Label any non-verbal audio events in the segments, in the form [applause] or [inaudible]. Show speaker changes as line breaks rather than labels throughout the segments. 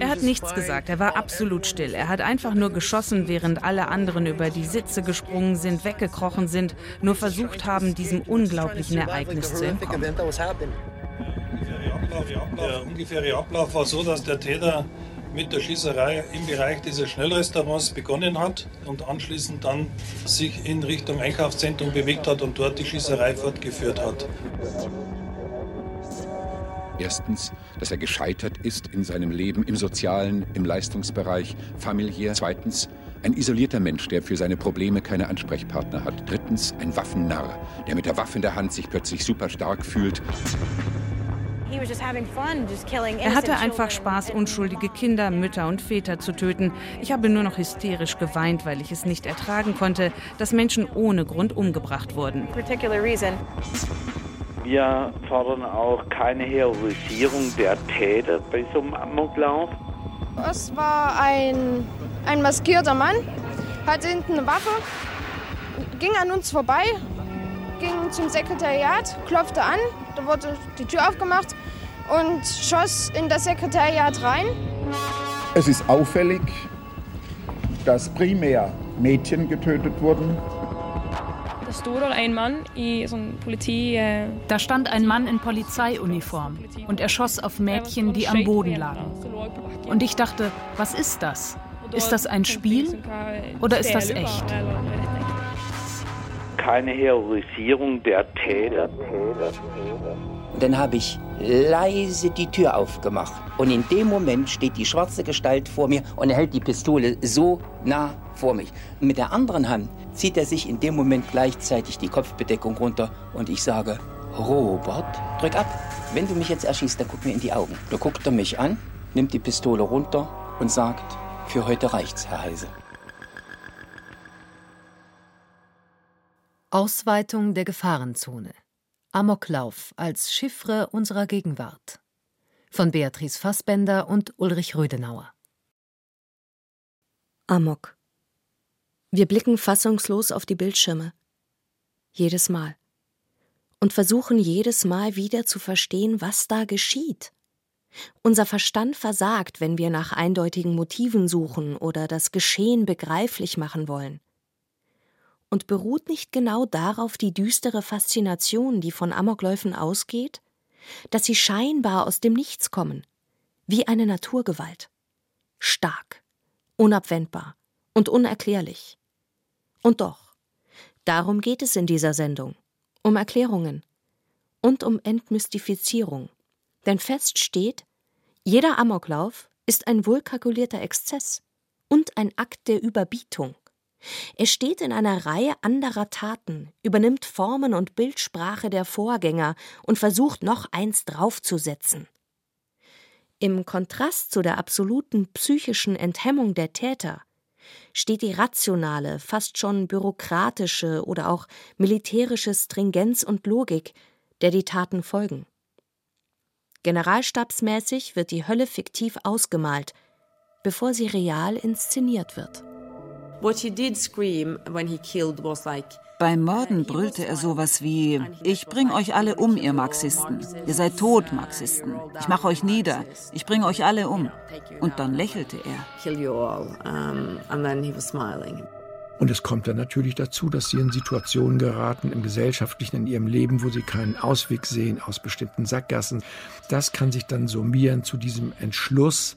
Er hat nichts gesagt, er war absolut still. Er hat einfach nur geschossen, während alle anderen über die Sitze gesprungen sind, weggekrochen sind, nur versucht haben, diesem unglaublichen Ereignis zu entkommen.
Der ungefähre Ablauf war so, dass der Täter mit der Schießerei im Bereich dieses Schnellrestaurants begonnen hat und anschließend dann sich in Richtung Einkaufszentrum bewegt hat und dort die Schießerei fortgeführt hat.
Erstens, dass er gescheitert ist in seinem Leben, im sozialen, im Leistungsbereich, familiär. Zweitens, ein isolierter Mensch, der für seine Probleme keine Ansprechpartner hat. Drittens, ein Waffennarr, der mit der Waffe in der Hand sich plötzlich super stark fühlt.
Er hatte einfach Spaß, unschuldige Kinder, Mütter und Väter zu töten. Ich habe nur noch hysterisch geweint, weil ich es nicht ertragen konnte, dass Menschen ohne Grund umgebracht wurden.
Wir fordern auch keine Heroisierung der Täter bei so einem Amoklauf.
Es war ein, ein maskierter Mann, hatte hinten eine Waffe, ging an uns vorbei, ging zum Sekretariat, klopfte an, da wurde die Tür aufgemacht und schoss in das Sekretariat rein.
Es ist auffällig, dass primär Mädchen getötet wurden.
Da stand ein Mann in Polizeiuniform und er schoss auf Mädchen, die am Boden lagen. Und ich dachte, was ist das? Ist das ein Spiel oder ist das echt?
Keine Heroisierung der Täter.
Dann habe ich leise die Tür aufgemacht. Und in dem Moment steht die schwarze Gestalt vor mir und er hält die Pistole so nah vor mich. Mit der anderen Hand zieht er sich in dem Moment gleichzeitig die Kopfbedeckung runter und ich sage, Robert, drück ab. Wenn du mich jetzt erschießt, dann guck mir in die Augen. Da guckt er mich an, nimmt die Pistole runter und sagt, für heute reicht's, Herr Heise.
Ausweitung der Gefahrenzone. Amoklauf als Chiffre unserer Gegenwart. Von Beatrice Fassbender und Ulrich Rödenauer.
Amok. Wir blicken fassungslos auf die Bildschirme. Jedes Mal. Und versuchen jedes Mal wieder zu verstehen, was da geschieht. Unser Verstand versagt, wenn wir nach eindeutigen Motiven suchen oder das Geschehen begreiflich machen wollen. Und beruht nicht genau darauf die düstere Faszination, die von Amokläufen ausgeht? Dass sie scheinbar aus dem Nichts kommen, wie eine Naturgewalt. Stark, unabwendbar und unerklärlich. Und doch, darum geht es in dieser Sendung, um Erklärungen und um Entmystifizierung. Denn fest steht, jeder Amoklauf ist ein wohlkalkulierter Exzess und ein Akt der Überbietung. Er steht in einer Reihe anderer Taten, übernimmt Formen und Bildsprache der Vorgänger und versucht noch eins draufzusetzen. Im Kontrast zu der absoluten psychischen Enthemmung der Täter steht die rationale, fast schon bürokratische oder auch militärische Stringenz und Logik, der die Taten folgen. Generalstabsmäßig wird die Hölle fiktiv ausgemalt, bevor sie real inszeniert wird.
Beim Morden brüllte er sowas wie: Ich bring euch alle um, ihr Marxisten. Ihr seid tot, Marxisten. Ich mache euch nieder. Ich bring euch alle um. Und dann lächelte er.
Und es kommt dann natürlich dazu, dass sie in Situationen geraten im gesellschaftlichen, in ihrem Leben, wo sie keinen Ausweg sehen aus bestimmten Sackgassen. Das kann sich dann summieren zu diesem Entschluss,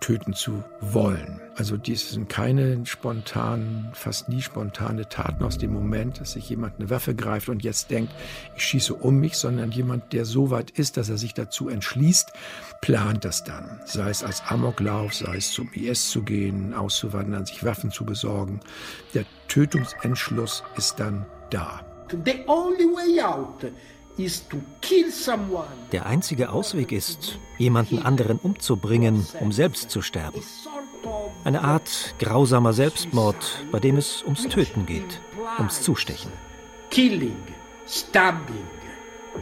töten zu wollen. Also dies sind keine spontanen, fast nie spontane Taten aus dem Moment, dass sich jemand eine Waffe greift und jetzt denkt, ich schieße um mich, sondern jemand, der so weit ist, dass er sich dazu entschließt, plant das dann. Sei es als Amoklauf, sei es zum IS zu gehen, auszuwandern, sich Waffen zu besorgen. Der Tötungsentschluss ist dann da.
The only way out
der einzige Ausweg ist, jemanden anderen umzubringen, um selbst zu sterben. Eine Art grausamer Selbstmord, bei dem es ums Töten geht, ums Zustechen.
Killing, stabbing.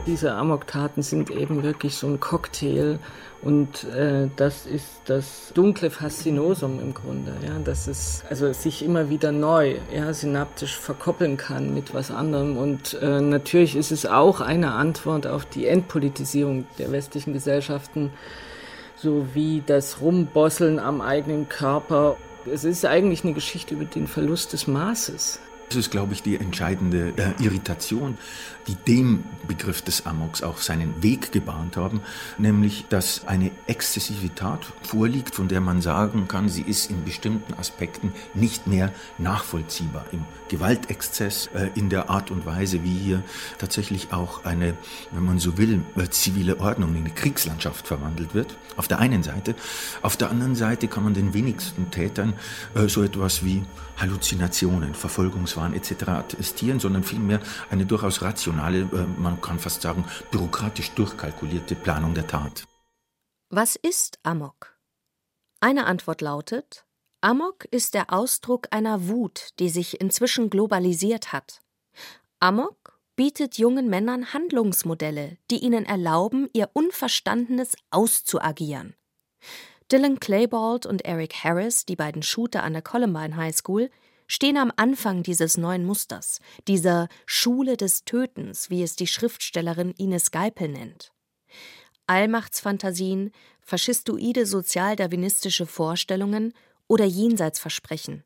Diese Amoktaten sind eben wirklich so ein Cocktail und äh, das ist das dunkle Faszinosum im Grunde, ja, dass es also sich immer wieder neu, ja, synaptisch verkoppeln kann mit was anderem und äh, natürlich ist es auch eine Antwort auf die Entpolitisierung der westlichen Gesellschaften sowie das Rumbosseln am eigenen Körper. Es ist eigentlich eine Geschichte über den Verlust des Maßes.
Das ist, glaube ich, die entscheidende äh, Irritation, die dem Begriff des Amoks auch seinen Weg gebahnt haben, nämlich, dass eine exzessive Tat vorliegt, von der man sagen kann, sie ist in bestimmten Aspekten nicht mehr nachvollziehbar. Im Gewaltexzess, äh, in der Art und Weise, wie hier tatsächlich auch eine, wenn man so will, äh, zivile Ordnung in eine Kriegslandschaft verwandelt wird. Auf der einen Seite. Auf der anderen Seite kann man den wenigsten Tätern äh, so etwas wie Halluzinationen, Verfolgungswahn etc. attestieren, sondern vielmehr eine durchaus rationale, äh, man kann fast sagen, bürokratisch durchkalkulierte Planung der Tat.
Was ist Amok? Eine Antwort lautet, Amok ist der Ausdruck einer Wut, die sich inzwischen globalisiert hat. Amok bietet jungen Männern Handlungsmodelle, die ihnen erlauben, ihr Unverstandenes auszuagieren. Dylan Claybald und Eric Harris, die beiden Shooter an der Columbine High School, stehen am Anfang dieses neuen Musters, dieser Schule des Tötens, wie es die Schriftstellerin Ines Geipel nennt. Allmachtsfantasien, faschistoide sozialdarwinistische Vorstellungen oder Jenseitsversprechen.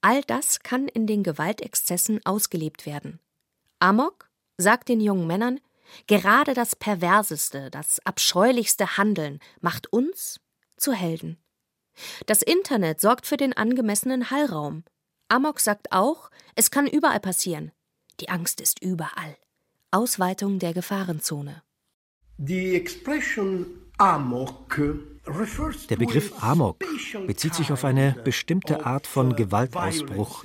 All das kann in den Gewaltexzessen ausgelebt werden. Amok sagt den jungen Männern, gerade das perverseste, das abscheulichste Handeln macht uns zu Helden. Das Internet sorgt für den angemessenen Hallraum. Amok sagt auch, es kann überall passieren. Die Angst ist überall. Ausweitung der Gefahrenzone.
Der Begriff Amok bezieht sich auf eine bestimmte Art von Gewaltausbruch,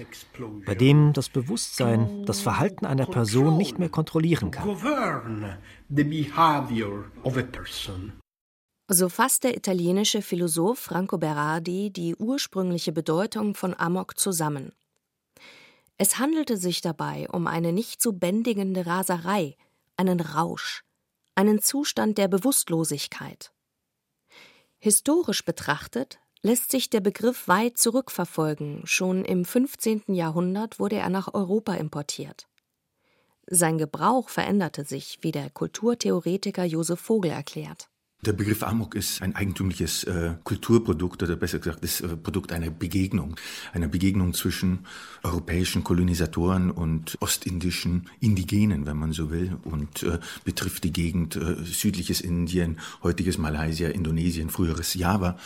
bei dem das Bewusstsein das Verhalten einer Person nicht mehr kontrollieren kann.
So fasst der italienische Philosoph Franco Berardi die ursprüngliche Bedeutung von Amok zusammen. Es handelte sich dabei um eine nicht zu bändigende Raserei, einen Rausch, einen Zustand der Bewusstlosigkeit. Historisch betrachtet lässt sich der Begriff weit zurückverfolgen, schon im 15. Jahrhundert wurde er nach Europa importiert. Sein Gebrauch veränderte sich, wie der Kulturtheoretiker Josef Vogel erklärt.
Der Begriff Amok ist ein eigentümliches äh, Kulturprodukt oder besser gesagt das äh, Produkt einer Begegnung, einer Begegnung zwischen europäischen Kolonisatoren und ostindischen Indigenen, wenn man so will, und äh, betrifft die Gegend äh, südliches Indien, heutiges Malaysia, Indonesien, früheres Java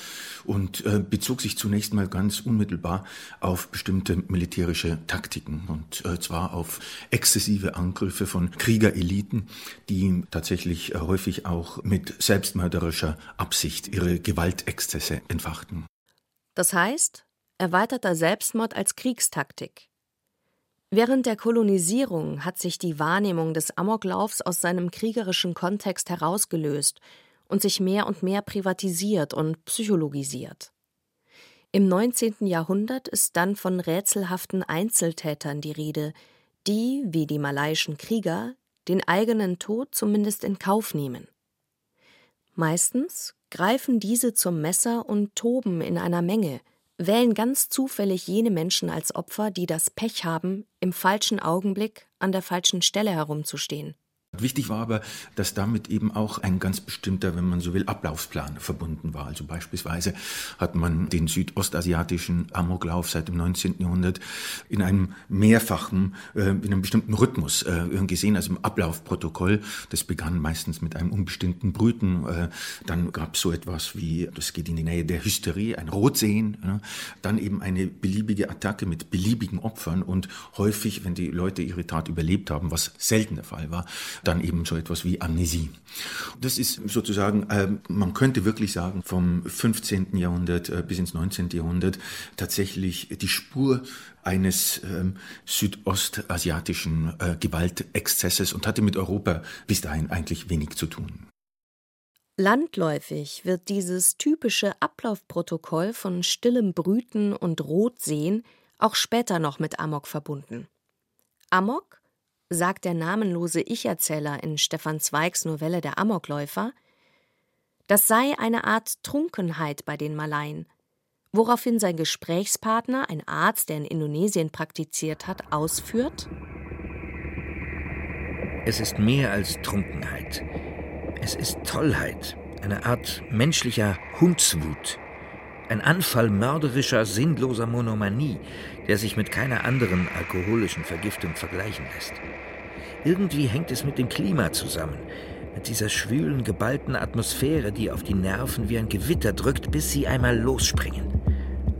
und äh, bezog sich zunächst mal ganz unmittelbar auf bestimmte militärische Taktiken und äh, zwar auf exzessive Angriffe von Kriegereliten, die tatsächlich häufig auch mit Selbstmord selbstmörderischer Absicht ihre Gewaltexzesse entfachten.
Das heißt, erweiterter Selbstmord als Kriegstaktik. Während der Kolonisierung hat sich die Wahrnehmung des Amoklaufs aus seinem kriegerischen Kontext herausgelöst und sich mehr und mehr privatisiert und psychologisiert. Im 19. Jahrhundert ist dann von rätselhaften Einzeltätern die Rede, die, wie die malaiischen Krieger, den eigenen Tod zumindest in Kauf nehmen. Meistens greifen diese zum Messer und toben in einer Menge, wählen ganz zufällig jene Menschen als Opfer, die das Pech haben, im falschen Augenblick an der falschen Stelle herumzustehen.
Wichtig war aber, dass damit eben auch ein ganz bestimmter, wenn man so will, Ablaufsplan verbunden war. Also beispielsweise hat man den südostasiatischen Amoklauf seit dem 19. Jahrhundert in einem mehrfachen, äh, in einem bestimmten Rhythmus äh, gesehen, also im Ablaufprotokoll. Das begann meistens mit einem unbestimmten Brüten. Äh, dann gab es so etwas wie, das geht in die Nähe der Hysterie, ein Rotsehen. Dann eben eine beliebige Attacke mit beliebigen Opfern und häufig, wenn die Leute ihre Tat überlebt haben, was selten der Fall war, dann eben so etwas wie Amnesie. Das ist sozusagen, äh, man könnte wirklich sagen, vom 15. Jahrhundert äh, bis ins 19. Jahrhundert tatsächlich die Spur eines ähm, südostasiatischen äh, Gewaltexzesses und hatte mit Europa bis dahin eigentlich wenig zu tun.
Landläufig wird dieses typische Ablaufprotokoll von stillem Brüten und Rotsehen auch später noch mit Amok verbunden. Amok sagt der namenlose Ich-Erzähler in Stefan Zweigs Novelle Der Amokläufer, das sei eine Art Trunkenheit bei den Malaien, woraufhin sein Gesprächspartner, ein Arzt, der in Indonesien praktiziert hat, ausführt:
Es ist mehr als Trunkenheit. Es ist Tollheit, eine Art menschlicher Hundswut. Ein Anfall mörderischer, sinnloser Monomanie, der sich mit keiner anderen alkoholischen Vergiftung vergleichen lässt. Irgendwie hängt es mit dem Klima zusammen, mit dieser schwülen, geballten Atmosphäre, die auf die Nerven wie ein Gewitter drückt, bis sie einmal losspringen.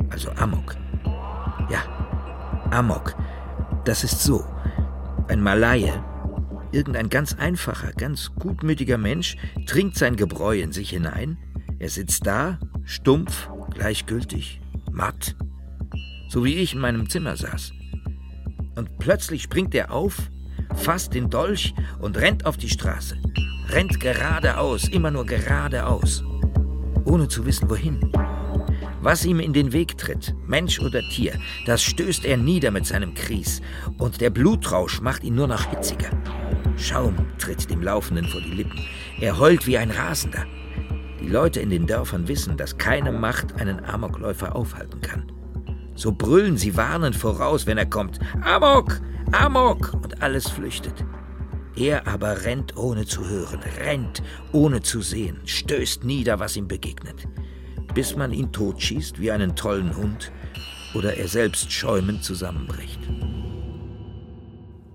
Also Amok. Ja, Amok. Das ist so. Ein Malaye, irgendein ganz einfacher, ganz gutmütiger Mensch, trinkt sein Gebräu in sich hinein. Er sitzt da, stumpf, gleichgültig, matt, so wie ich in meinem Zimmer saß. Und plötzlich springt er auf, fasst den Dolch und rennt auf die Straße. Rennt geradeaus, immer nur geradeaus, ohne zu wissen wohin. Was ihm in den Weg tritt, Mensch oder Tier, das stößt er nieder mit seinem Kries, und der Blutrausch macht ihn nur noch hitziger. Schaum tritt dem Laufenden vor die Lippen. Er heult wie ein Rasender. Die Leute in den Dörfern wissen, dass keine Macht einen Amokläufer aufhalten kann. So brüllen sie warnend voraus, wenn er kommt. Amok! Amok! Und alles flüchtet. Er aber rennt ohne zu hören, rennt ohne zu sehen, stößt nieder, was ihm begegnet, bis man ihn totschießt wie einen tollen Hund oder er selbst schäumend zusammenbricht.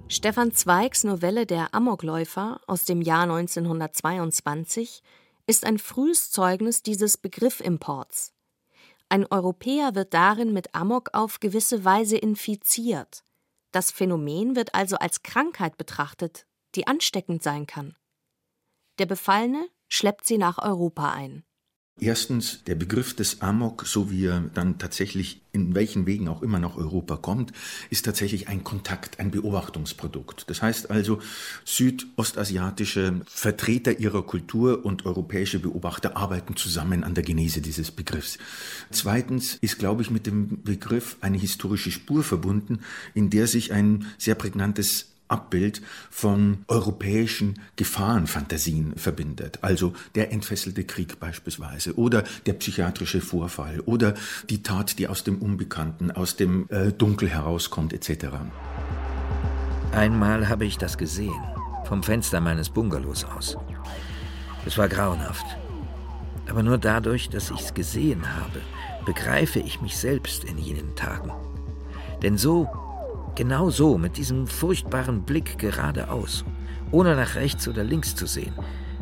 Stefan Zweigs Novelle Der Amokläufer aus dem Jahr 1922 ist ein frühes Zeugnis dieses Begrifffimports. Ein Europäer wird darin mit Amok auf gewisse Weise infiziert. Das Phänomen wird also als Krankheit betrachtet, die ansteckend sein kann. Der Befallene schleppt sie nach Europa ein.
Erstens, der Begriff des Amok, so wie er dann tatsächlich in welchen Wegen auch immer nach Europa kommt, ist tatsächlich ein Kontakt, ein Beobachtungsprodukt. Das heißt also, südostasiatische Vertreter ihrer Kultur und europäische Beobachter arbeiten zusammen an der Genese dieses Begriffs. Zweitens ist, glaube ich, mit dem Begriff eine historische Spur verbunden, in der sich ein sehr prägnantes Abbild von europäischen Gefahrenfantasien verbindet. Also der entfesselte Krieg beispielsweise oder der psychiatrische Vorfall oder die Tat, die aus dem Unbekannten, aus dem äh, Dunkel herauskommt etc.
Einmal habe ich das gesehen, vom Fenster meines Bungalows aus. Es war grauenhaft. Aber nur dadurch, dass ich es gesehen habe, begreife ich mich selbst in jenen Tagen. Denn so Genau so, mit diesem furchtbaren Blick geradeaus, ohne nach rechts oder links zu sehen.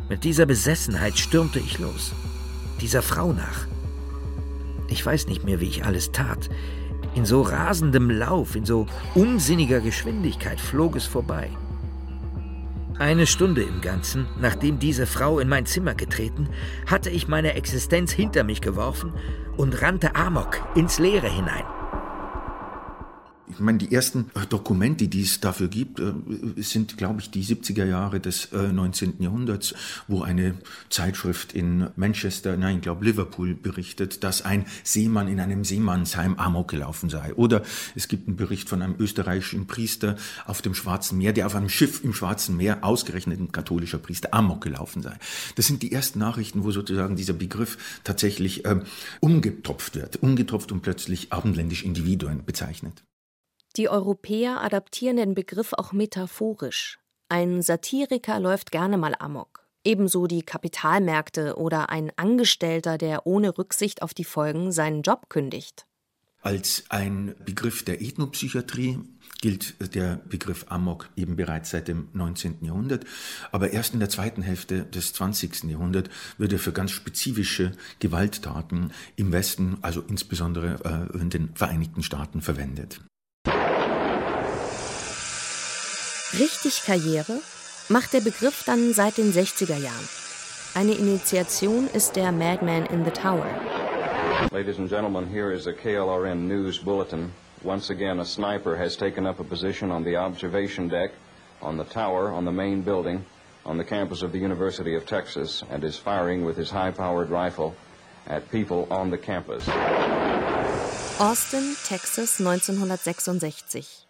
Mit dieser Besessenheit stürmte ich los. Dieser Frau nach. Ich weiß nicht mehr, wie ich alles tat. In so rasendem Lauf, in so unsinniger Geschwindigkeit flog es vorbei. Eine Stunde im Ganzen, nachdem diese Frau in mein Zimmer getreten, hatte ich meine Existenz hinter mich geworfen und rannte Amok ins Leere hinein.
Ich meine, die ersten äh, Dokumente, die es dafür gibt, äh, sind, glaube ich, die 70er Jahre des 19. Äh, Jahrhunderts, wo eine Zeitschrift in Manchester, nein, ich glaube Liverpool berichtet, dass ein Seemann in einem Seemannsheim Amok gelaufen sei. Oder es gibt einen Bericht von einem österreichischen Priester auf dem Schwarzen Meer, der auf einem Schiff im Schwarzen Meer, ausgerechnet ein katholischer Priester, Amok gelaufen sei. Das sind die ersten Nachrichten, wo sozusagen dieser Begriff tatsächlich ähm, umgetopft wird, umgetopft und plötzlich abendländisch Individuen bezeichnet.
Die Europäer adaptieren den Begriff auch metaphorisch. Ein Satiriker läuft gerne mal amok. Ebenso die Kapitalmärkte oder ein Angestellter, der ohne Rücksicht auf die Folgen seinen Job kündigt.
Als ein Begriff der Ethnopsychiatrie gilt der Begriff Amok eben bereits seit dem 19. Jahrhundert. Aber erst in der zweiten Hälfte des 20. Jahrhunderts wird er für ganz spezifische Gewalttaten im Westen, also insbesondere äh, in den Vereinigten Staaten, verwendet.
Richtig Karriere macht der Begriff dann seit den 60er Jahren. Eine Initiation ist der Madman in the Tower.
Ladies and gentlemen, here is a KLRN News Bulletin. Once again, a sniper has taken up a position on the observation deck, on the tower, on the main building, on the campus of the University of Texas, and is firing with his high-powered rifle at people on the campus.
Austin, Texas, 1966.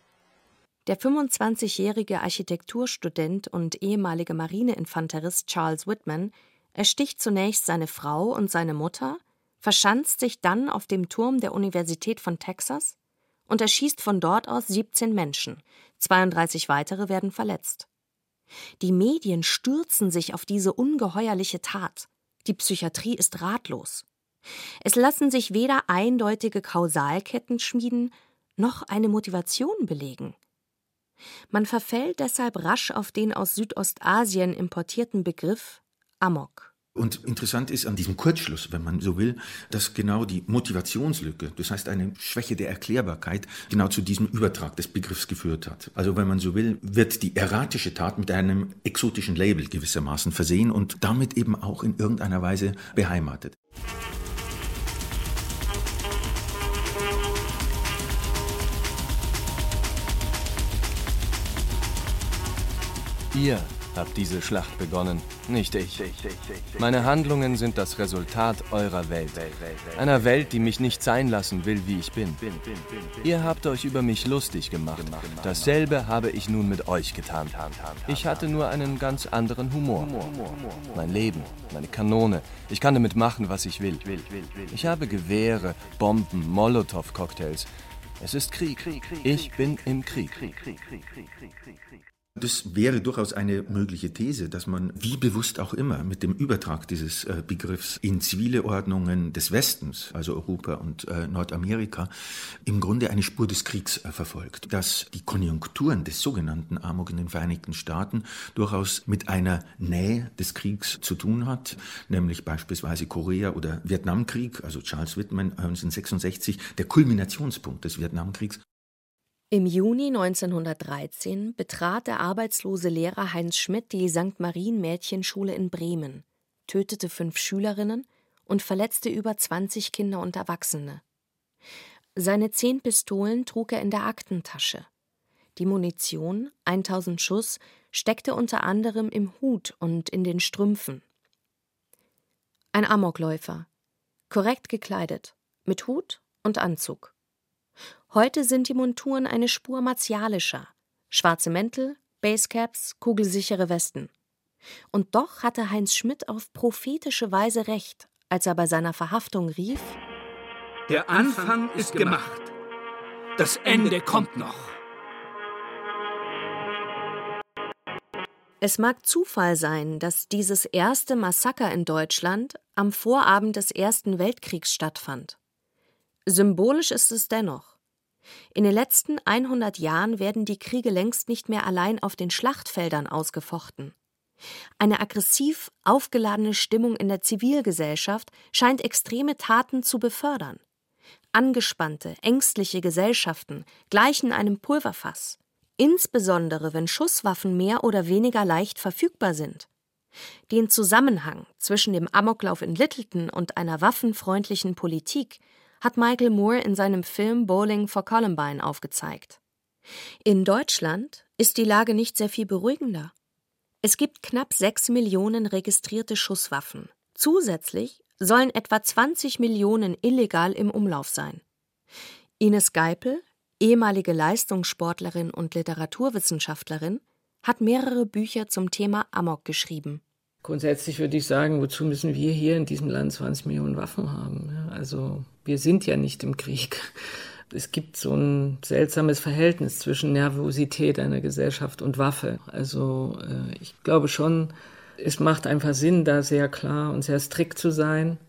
Der 25-jährige Architekturstudent und ehemalige Marineinfanterist Charles Whitman ersticht zunächst seine Frau und seine Mutter, verschanzt sich dann auf dem Turm der Universität von Texas und erschießt von dort aus 17 Menschen, 32 weitere werden verletzt. Die Medien stürzen sich auf diese ungeheuerliche Tat. Die Psychiatrie ist ratlos. Es lassen sich weder eindeutige Kausalketten schmieden, noch eine Motivation belegen. Man verfällt deshalb rasch auf den aus Südostasien importierten Begriff Amok.
Und interessant ist an diesem Kurzschluss, wenn man so will, dass genau die Motivationslücke, das heißt eine Schwäche der Erklärbarkeit, genau zu diesem Übertrag des Begriffs geführt hat. Also wenn man so will, wird die erratische Tat mit einem exotischen Label gewissermaßen versehen und damit eben auch in irgendeiner Weise beheimatet.
Ihr habt diese Schlacht begonnen, nicht ich. Meine Handlungen sind das Resultat eurer Welt. Einer Welt, die mich nicht sein lassen will, wie ich bin. Ihr habt euch über mich lustig gemacht. Dasselbe habe ich nun mit euch getan. Ich hatte nur einen ganz anderen Humor. Mein Leben, meine Kanone. Ich kann damit machen, was ich will. Ich habe Gewehre, Bomben, Molotow-Cocktails. Es ist Krieg. Ich bin im Krieg.
Das wäre durchaus eine mögliche These, dass man, wie bewusst auch immer, mit dem Übertrag dieses äh, Begriffs in zivile Ordnungen des Westens, also Europa und äh, Nordamerika, im Grunde eine Spur des Kriegs äh, verfolgt. Dass die Konjunkturen des sogenannten Amok in den Vereinigten Staaten durchaus mit einer Nähe des Kriegs zu tun hat, nämlich beispielsweise Korea- oder Vietnamkrieg, also Charles Whitman 1966, der Kulminationspunkt des Vietnamkriegs,
im Juni 1913 betrat der arbeitslose Lehrer Heinz Schmidt die St. Marien Mädchenschule in Bremen, tötete fünf Schülerinnen und verletzte über 20 Kinder und Erwachsene. Seine zehn Pistolen trug er in der Aktentasche. Die Munition, 1000 Schuss, steckte unter anderem im Hut und in den Strümpfen. Ein Amokläufer, korrekt gekleidet, mit Hut und Anzug. Heute sind die Monturen eine Spur martialischer. Schwarze Mäntel, Basecaps, kugelsichere Westen. Und doch hatte Heinz Schmidt auf prophetische Weise recht, als er bei seiner Verhaftung rief:
Der Anfang ist gemacht. Das Ende kommt noch.
Es mag Zufall sein, dass dieses erste Massaker in Deutschland am Vorabend des Ersten Weltkriegs stattfand. Symbolisch ist es dennoch. In den letzten 100 Jahren werden die Kriege längst nicht mehr allein auf den Schlachtfeldern ausgefochten. Eine aggressiv aufgeladene Stimmung in der Zivilgesellschaft scheint extreme Taten zu befördern. Angespannte, ängstliche Gesellschaften gleichen einem Pulverfass, insbesondere wenn Schusswaffen mehr oder weniger leicht verfügbar sind. Den Zusammenhang zwischen dem Amoklauf in Littleton und einer waffenfreundlichen Politik hat Michael Moore in seinem Film Bowling for Columbine aufgezeigt. In Deutschland ist die Lage nicht sehr viel beruhigender. Es gibt knapp sechs Millionen registrierte Schusswaffen. Zusätzlich sollen etwa 20 Millionen illegal im Umlauf sein. Ines Geipel, ehemalige Leistungssportlerin und Literaturwissenschaftlerin, hat mehrere Bücher zum Thema Amok geschrieben.
Grundsätzlich würde ich sagen, wozu müssen wir hier in diesem Land 20 Millionen Waffen haben? Also wir sind ja nicht im Krieg. Es gibt so ein seltsames Verhältnis zwischen Nervosität einer Gesellschaft und Waffe. Also äh, ich glaube schon, es macht einfach Sinn, da sehr klar und sehr strikt zu sein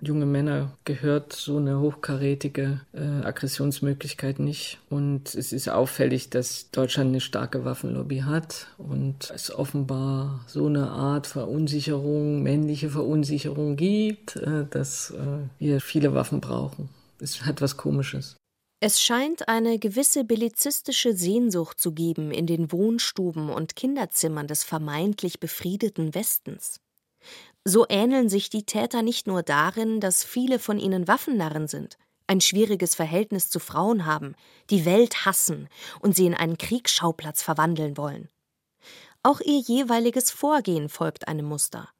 junge Männer gehört so eine hochkarätige äh, Aggressionsmöglichkeit nicht. Und es ist auffällig, dass Deutschland eine starke Waffenlobby hat und es offenbar so eine Art Verunsicherung, männliche Verunsicherung gibt, äh, dass äh, wir viele Waffen brauchen. Es hat was Komisches.
Es scheint eine gewisse bellizistische Sehnsucht zu geben in den Wohnstuben und Kinderzimmern des vermeintlich befriedeten Westens. So ähneln sich die Täter nicht nur darin, dass viele von ihnen Waffennarren sind, ein schwieriges Verhältnis zu Frauen haben, die Welt hassen und sie in einen Kriegsschauplatz verwandeln wollen. Auch ihr jeweiliges Vorgehen folgt einem Muster.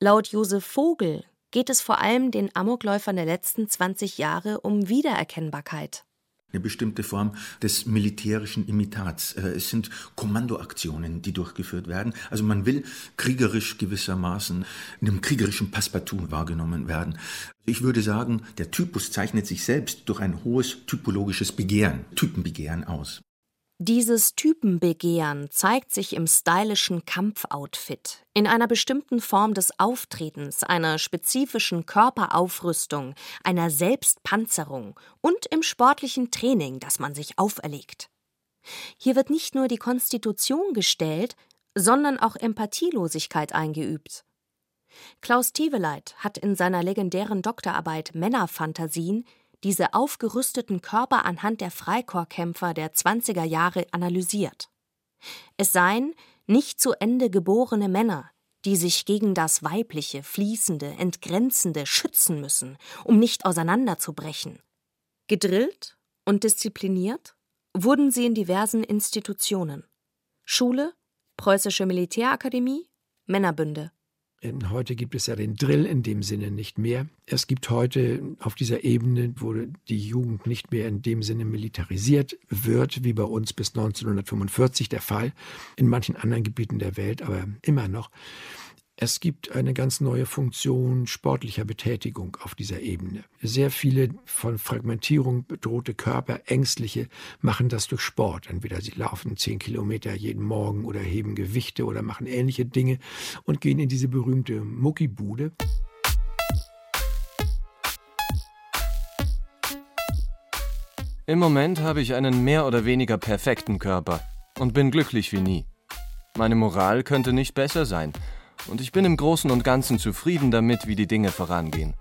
Laut Josef Vogel geht es vor allem den Amokläufern der letzten 20 Jahre um Wiedererkennbarkeit.
Eine bestimmte Form des militärischen Imitats. Äh, es sind Kommandoaktionen, die durchgeführt werden. Also man will kriegerisch gewissermaßen in einem kriegerischen Passepartout wahrgenommen werden. Ich würde sagen, der Typus zeichnet sich selbst durch ein hohes typologisches Begehren, Typenbegehren aus.
Dieses Typenbegehren zeigt sich im stylischen Kampfoutfit, in einer bestimmten Form des Auftretens, einer spezifischen Körperaufrüstung, einer Selbstpanzerung und im sportlichen Training, das man sich auferlegt. Hier wird nicht nur die Konstitution gestellt, sondern auch Empathielosigkeit eingeübt. Klaus Teveleit hat in seiner legendären Doktorarbeit Männerfantasien diese aufgerüsteten Körper anhand der Freikorpskämpfer der 20er Jahre analysiert. Es seien nicht zu Ende geborene Männer, die sich gegen das Weibliche, Fließende, Entgrenzende schützen müssen, um nicht auseinanderzubrechen. Gedrillt und diszipliniert wurden sie in diversen Institutionen. Schule, Preußische Militärakademie, Männerbünde.
Heute gibt es ja den Drill in dem Sinne nicht mehr. Es gibt heute auf dieser Ebene, wo die Jugend nicht mehr in dem Sinne militarisiert wird, wie bei uns bis 1945 der Fall, in manchen anderen Gebieten der Welt, aber immer noch, es gibt eine ganz neue Funktion sportlicher Betätigung auf dieser Ebene. Sehr viele von Fragmentierung bedrohte Körper, ängstliche, machen das durch Sport. Entweder sie laufen zehn Kilometer jeden Morgen oder heben Gewichte oder machen ähnliche Dinge und gehen in diese berühmte Muckibude.
Im Moment habe ich einen mehr oder weniger perfekten Körper und bin glücklich wie nie. Meine Moral könnte nicht besser sein und ich bin im Großen und Ganzen zufrieden damit, wie die Dinge vorangehen.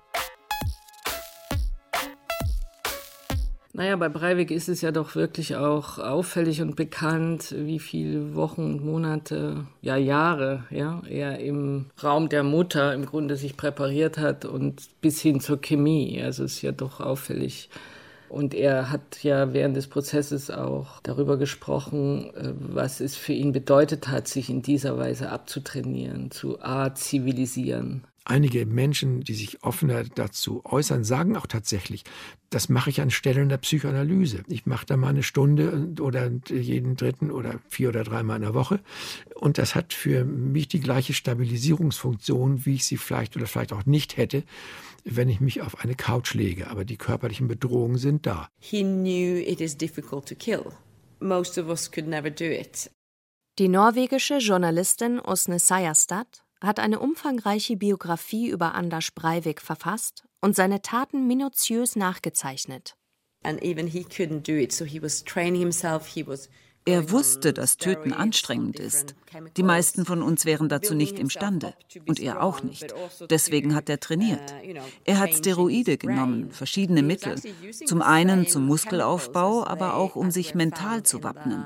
Naja, bei Breivik ist es ja doch wirklich auch auffällig und bekannt, wie viele Wochen und Monate, ja Jahre, ja, er im Raum der Mutter im Grunde sich präpariert hat und bis hin zur Chemie. Also es ist ja doch auffällig, und er hat ja während des Prozesses auch darüber gesprochen, äh, was es für ihn bedeutet hat, sich in dieser Weise abzutrainieren, zu zivilisieren.
Einige Menschen, die sich offener dazu äußern, sagen auch tatsächlich, das mache ich anstelle der Psychoanalyse. Ich mache da mal eine Stunde oder jeden dritten oder vier oder dreimal in der Woche. Und das hat für mich die gleiche Stabilisierungsfunktion, wie ich sie vielleicht oder vielleicht auch nicht hätte, wenn ich mich auf eine Couch lege. Aber die körperlichen Bedrohungen sind da. He knew it is difficult to kill.
Most of us could never do it. Die norwegische Journalistin Osne Sayastad hat eine umfangreiche Biografie über Anders Breivik verfasst und seine Taten minutiös nachgezeichnet. And even he couldn't do it, so he was training himself,
he was er wusste, dass Töten anstrengend ist. Die meisten von uns wären dazu nicht imstande. Und er auch nicht. Deswegen hat er trainiert. Er hat Steroide genommen, verschiedene Mittel. Zum einen zum Muskelaufbau, aber auch um sich mental zu wappnen.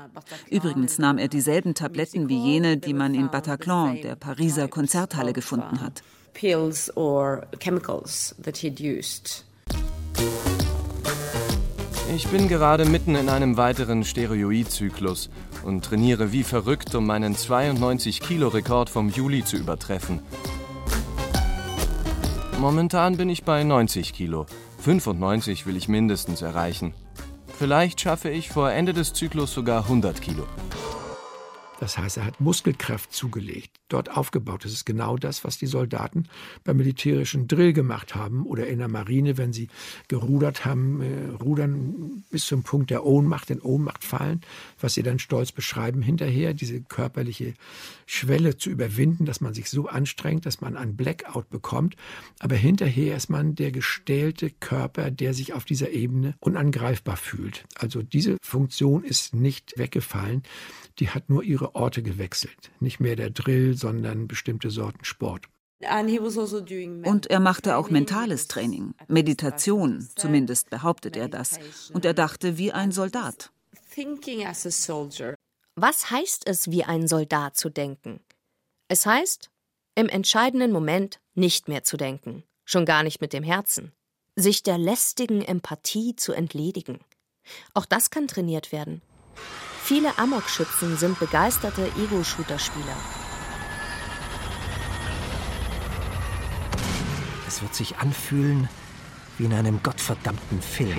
Übrigens nahm er dieselben Tabletten wie jene, die man in Bataclan, der Pariser Konzerthalle, gefunden hat. Pills or chemicals that he'd used.
Ich bin gerade mitten in einem weiteren Steroidzyklus und trainiere wie verrückt, um meinen 92-Kilo-Rekord vom Juli zu übertreffen. Momentan bin ich bei 90 Kilo. 95 will ich mindestens erreichen. Vielleicht schaffe ich vor Ende des Zyklus sogar 100 Kilo.
Das heißt, er hat Muskelkraft zugelegt, dort aufgebaut. Das ist genau das, was die Soldaten beim militärischen Drill gemacht haben oder in der Marine, wenn sie gerudert haben, äh, rudern bis zum Punkt der Ohnmacht, in Ohnmacht fallen, was sie dann stolz beschreiben hinterher, diese körperliche Schwelle zu überwinden, dass man sich so anstrengt, dass man einen Blackout bekommt. Aber hinterher ist man der gestählte Körper, der sich auf dieser Ebene unangreifbar fühlt. Also diese Funktion ist nicht weggefallen die hat nur ihre Orte gewechselt. Nicht mehr der Drill, sondern bestimmte Sorten Sport.
Also Und er machte auch mentales Training, Meditation, zumindest behauptet er das. Und er dachte wie ein Soldat.
Was heißt es, wie ein Soldat zu denken? Es heißt, im entscheidenden Moment nicht mehr zu denken, schon gar nicht mit dem Herzen, sich der lästigen Empathie zu entledigen. Auch das kann trainiert werden. Viele Amokschützen sind begeisterte Ego-Shooter-Spieler.
Wird sich anfühlen wie in einem gottverdammten Film.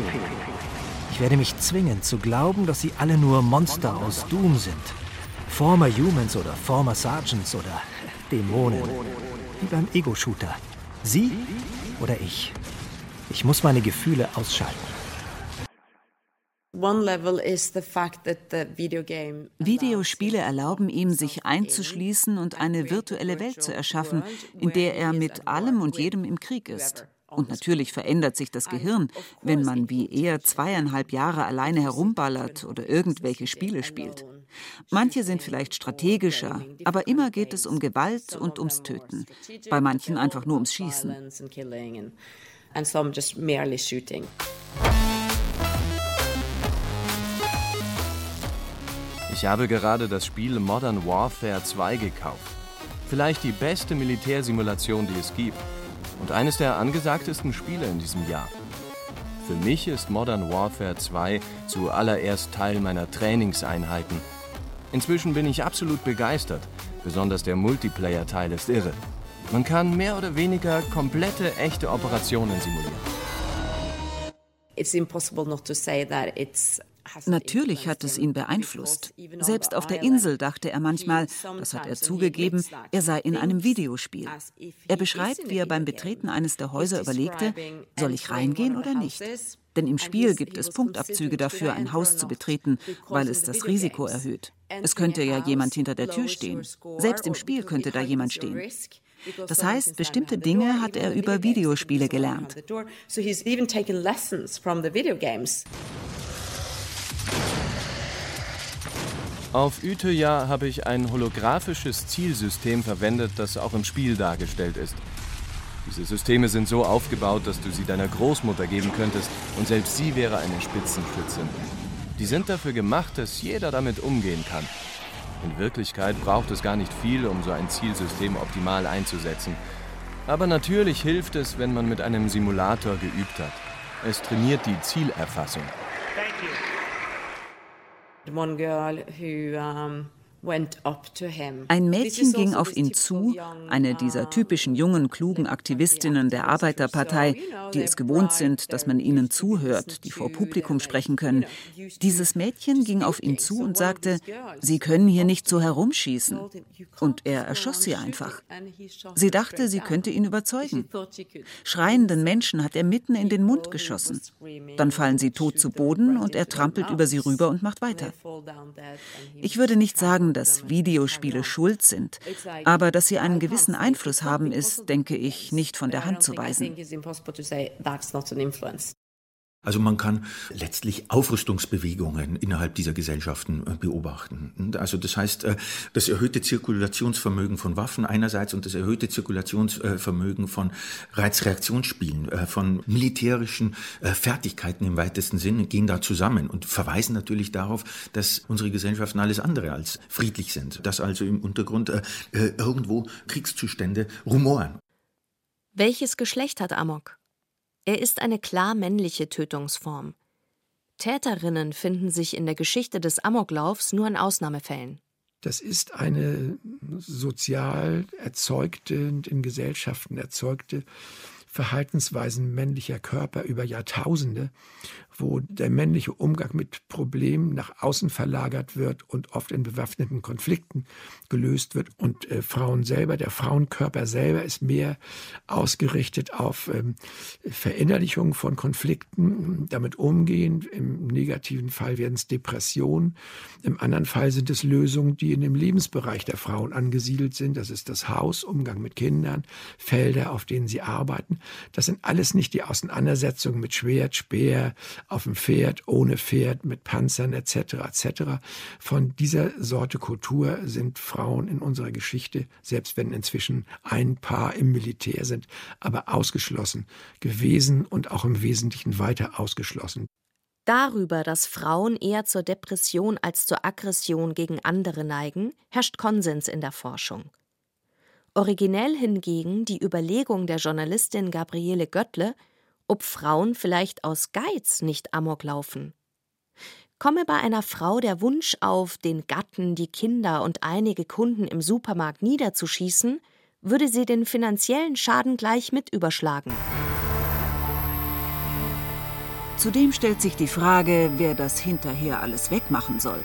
Ich werde mich zwingen zu glauben, dass sie alle nur Monster aus Doom sind. Former Humans oder Former Sergeants oder Dämonen. Wie beim Ego-Shooter. Sie oder ich. Ich muss meine Gefühle ausschalten.
Videospiele erlauben ihm, sich einzuschließen und eine virtuelle Welt zu erschaffen, in der er mit allem und jedem im Krieg ist. Und natürlich verändert sich das Gehirn, wenn man wie er zweieinhalb Jahre alleine herumballert oder irgendwelche Spiele spielt. Manche sind vielleicht strategischer, aber immer geht es um Gewalt und ums Töten. Bei manchen einfach nur ums Schießen.
Ich habe gerade das Spiel Modern Warfare 2 gekauft. Vielleicht die beste Militärsimulation, die es gibt. Und eines der angesagtesten Spiele in diesem Jahr. Für mich ist Modern Warfare 2 zuallererst Teil meiner Trainingseinheiten. Inzwischen bin ich absolut begeistert. Besonders der Multiplayer-Teil ist irre. Man kann mehr oder weniger komplette echte Operationen simulieren.
It's impossible not to say that it's Natürlich hat es ihn beeinflusst. Selbst auf der Insel dachte er manchmal, das hat er zugegeben, er sei in einem Videospiel. Er beschreibt, wie er beim Betreten eines der Häuser überlegte, soll ich reingehen oder nicht? Denn im Spiel gibt es Punktabzüge dafür, ein Haus zu betreten, weil es das Risiko erhöht. Es könnte ja jemand hinter der Tür stehen. Selbst im Spiel könnte da jemand stehen. Das heißt, bestimmte Dinge hat er über Videospiele gelernt.
Auf Utøya habe ich ein holographisches Zielsystem verwendet, das auch im Spiel dargestellt ist. Diese Systeme sind so aufgebaut, dass du sie deiner Großmutter geben könntest und selbst sie wäre eine Spitzenschützin. Die sind dafür gemacht, dass jeder damit umgehen kann. In Wirklichkeit braucht es gar nicht viel, um so ein Zielsystem optimal einzusetzen. Aber natürlich hilft es, wenn man mit einem Simulator geübt hat. Es trainiert die Zielerfassung. Thank you.
One girl who um ein Mädchen ging also auf ihn zu, eine dieser typischen jungen, klugen Aktivistinnen der Arbeiterpartei, die es gewohnt sind, dass man ihnen zuhört, die vor Publikum sprechen können. Dieses Mädchen ging auf ihn zu und sagte, Sie können hier nicht so herumschießen. Und er erschoss sie einfach. Sie dachte, sie könnte ihn überzeugen. Schreienden Menschen hat er mitten in den Mund geschossen. Dann fallen sie tot zu Boden und er trampelt über sie rüber und macht weiter. Ich würde nicht sagen, dass Videospiele schuld sind, aber dass sie einen gewissen Einfluss haben, ist, denke ich, nicht von der Hand zu weisen.
Also man kann letztlich Aufrüstungsbewegungen innerhalb dieser Gesellschaften äh, beobachten. Also das heißt, äh, das erhöhte Zirkulationsvermögen von Waffen einerseits und das erhöhte Zirkulationsvermögen von Reizreaktionsspielen, äh, von militärischen Fertigkeiten im weitesten Sinne gehen da zusammen und verweisen natürlich darauf, dass unsere Gesellschaften alles andere als friedlich sind, dass also im Untergrund irgendwo Kriegszustände rumoren.
Welches Geschlecht hat Amok? Er ist eine klar männliche Tötungsform. Täterinnen finden sich in der Geschichte des Amoklaufs nur in Ausnahmefällen.
Das ist eine sozial erzeugte und in Gesellschaften erzeugte Verhaltensweisen männlicher Körper über Jahrtausende, wo der männliche Umgang mit Problemen nach außen verlagert wird und oft in bewaffneten Konflikten gelöst wird. Und äh, Frauen selber, der Frauenkörper selber ist mehr ausgerichtet auf ähm, Verinnerlichung von Konflikten, damit umgehen. Im negativen Fall werden es Depressionen. Im anderen Fall sind es Lösungen, die in dem Lebensbereich der Frauen angesiedelt sind. Das ist das Haus, Umgang mit Kindern, Felder, auf denen sie arbeiten. Das sind alles nicht die Auseinandersetzungen mit Schwert, Speer, auf dem Pferd, ohne Pferd, mit Panzern etc. etc. Von dieser Sorte Kultur sind Frauen in unserer Geschichte, selbst wenn inzwischen ein Paar im Militär sind, aber ausgeschlossen gewesen und auch im Wesentlichen weiter ausgeschlossen.
Darüber, dass Frauen eher zur Depression als zur Aggression gegen andere neigen, herrscht Konsens in der Forschung. Originell hingegen die Überlegung der Journalistin Gabriele Göttle, ob Frauen vielleicht aus Geiz nicht Amok laufen. Komme bei einer Frau der Wunsch auf, den Gatten, die Kinder und einige Kunden im Supermarkt niederzuschießen, würde sie den finanziellen Schaden gleich mit überschlagen.
Zudem stellt sich die Frage, wer das hinterher alles wegmachen soll.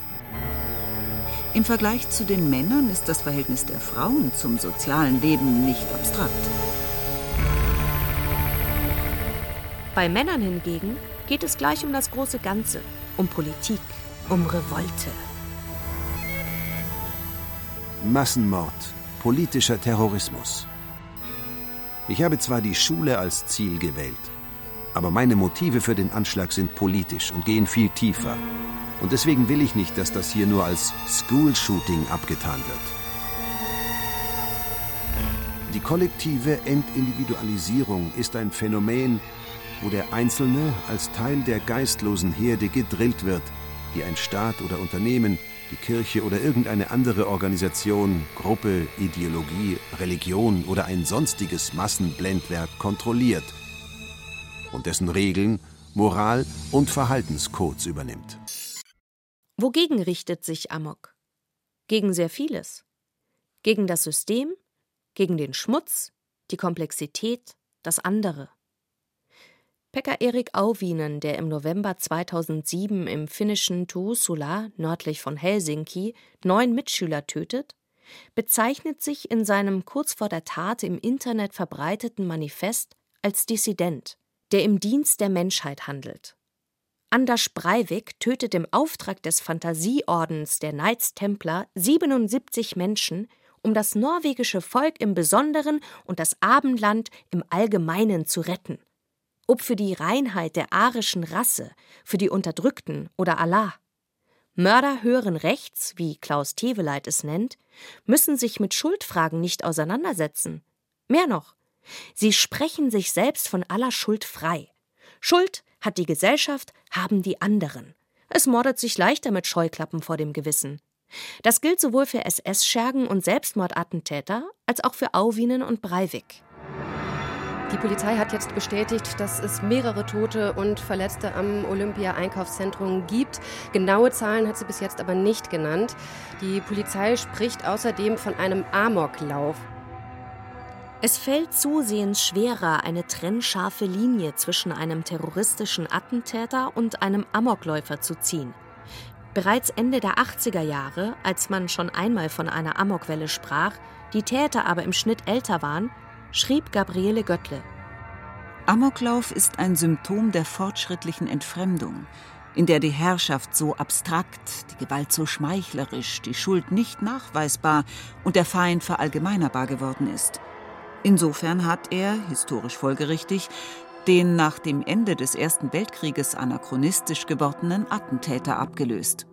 Im Vergleich zu den Männern ist das Verhältnis der Frauen zum sozialen Leben nicht abstrakt.
Bei Männern hingegen geht es gleich um das große Ganze, um Politik, um Revolte.
Massenmord, politischer Terrorismus. Ich habe zwar die Schule als Ziel gewählt, aber meine Motive für den Anschlag sind politisch und gehen viel tiefer. Und deswegen will ich nicht, dass das hier nur als School-Shooting abgetan wird. Die kollektive Entindividualisierung ist ein Phänomen, wo der Einzelne als Teil der geistlosen Herde gedrillt wird, die ein Staat oder Unternehmen, die Kirche oder irgendeine andere Organisation, Gruppe, Ideologie, Religion oder ein sonstiges Massenblendwerk kontrolliert und dessen Regeln, Moral und Verhaltenscodes übernimmt.
Wogegen richtet sich Amok? Gegen sehr vieles. Gegen das System, gegen den Schmutz, die Komplexität, das andere. Pekka Erik Auvinen, der im November 2007 im finnischen Tuusula, nördlich von Helsinki, neun Mitschüler tötet, bezeichnet sich in seinem kurz vor der Tat im Internet verbreiteten Manifest als Dissident, der im Dienst der Menschheit handelt. Anders Breivik tötet im Auftrag des Fantasieordens der Knights Templar 77 Menschen, um das norwegische Volk im Besonderen und das Abendland im Allgemeinen zu retten – ob für die Reinheit der arischen Rasse, für die Unterdrückten oder Allah. Mörder höheren Rechts, wie Klaus Teweleit es nennt, müssen sich mit Schuldfragen nicht auseinandersetzen. Mehr noch, sie sprechen sich selbst von aller Schuld frei. Schuld hat die Gesellschaft, haben die anderen. Es mordet sich leichter mit Scheuklappen vor dem Gewissen. Das gilt sowohl für SS-Schergen und Selbstmordattentäter als auch für Auwinen und Breivik.
Die Polizei hat jetzt bestätigt, dass es mehrere Tote und Verletzte am Olympia-Einkaufszentrum gibt. Genaue Zahlen hat sie bis jetzt aber nicht genannt. Die Polizei spricht außerdem von einem Amoklauf.
Es fällt zusehends schwerer, eine trennscharfe Linie zwischen einem terroristischen Attentäter und einem Amokläufer zu ziehen. Bereits Ende der 80er Jahre, als man schon einmal von einer Amokwelle sprach, die Täter aber im Schnitt älter waren, schrieb Gabriele Göttle.
Amoklauf ist ein Symptom der fortschrittlichen Entfremdung, in der die Herrschaft so abstrakt, die Gewalt so schmeichlerisch, die Schuld nicht nachweisbar und der Feind verallgemeinerbar geworden ist. Insofern hat er, historisch folgerichtig, den nach dem Ende des Ersten Weltkrieges anachronistisch gewordenen Attentäter abgelöst.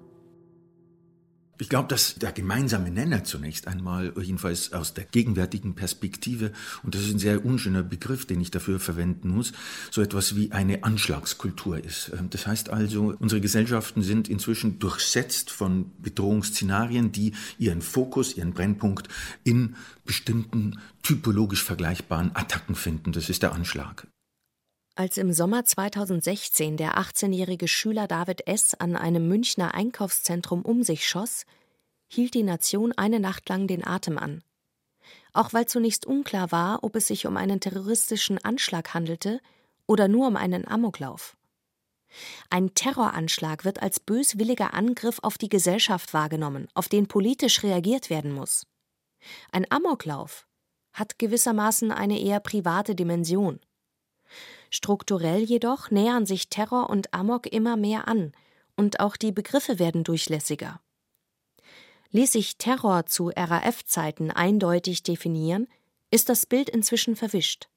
Ich glaube, dass der gemeinsame Nenner zunächst einmal, jedenfalls aus der gegenwärtigen Perspektive, und das ist ein sehr unschöner Begriff, den ich dafür verwenden muss, so etwas wie eine Anschlagskultur ist. Ähm, das heißt also, unsere Gesellschaften sind inzwischen durchsetzt von Bedrohungsszenarien, die ihren Fokus, ihren Brennpunkt in bestimmten typologisch vergleichbaren Attacken finden. Das ist der Anschlag.
Als im Sommer 2016 der 18-jährige Schüler David S. an einem Münchner Einkaufszentrum um sich schoss, hielt die Nation eine Nacht lang den Atem an. Auch weil zunächst unklar war, ob es sich um einen terroristischen Anschlag handelte oder nur um einen Amoklauf. Ein Terroranschlag wird als böswilliger Angriff auf die Gesellschaft wahrgenommen, auf den politisch reagiert werden muss. Ein Amoklauf hat gewissermaßen eine eher private Dimension. Strukturell jedoch nähern sich Terror und Amok immer mehr an, und auch die Begriffe werden durchlässiger. Ließ sich Terror zu RAF-Zeiten eindeutig definieren, ist das Bild inzwischen verwischt.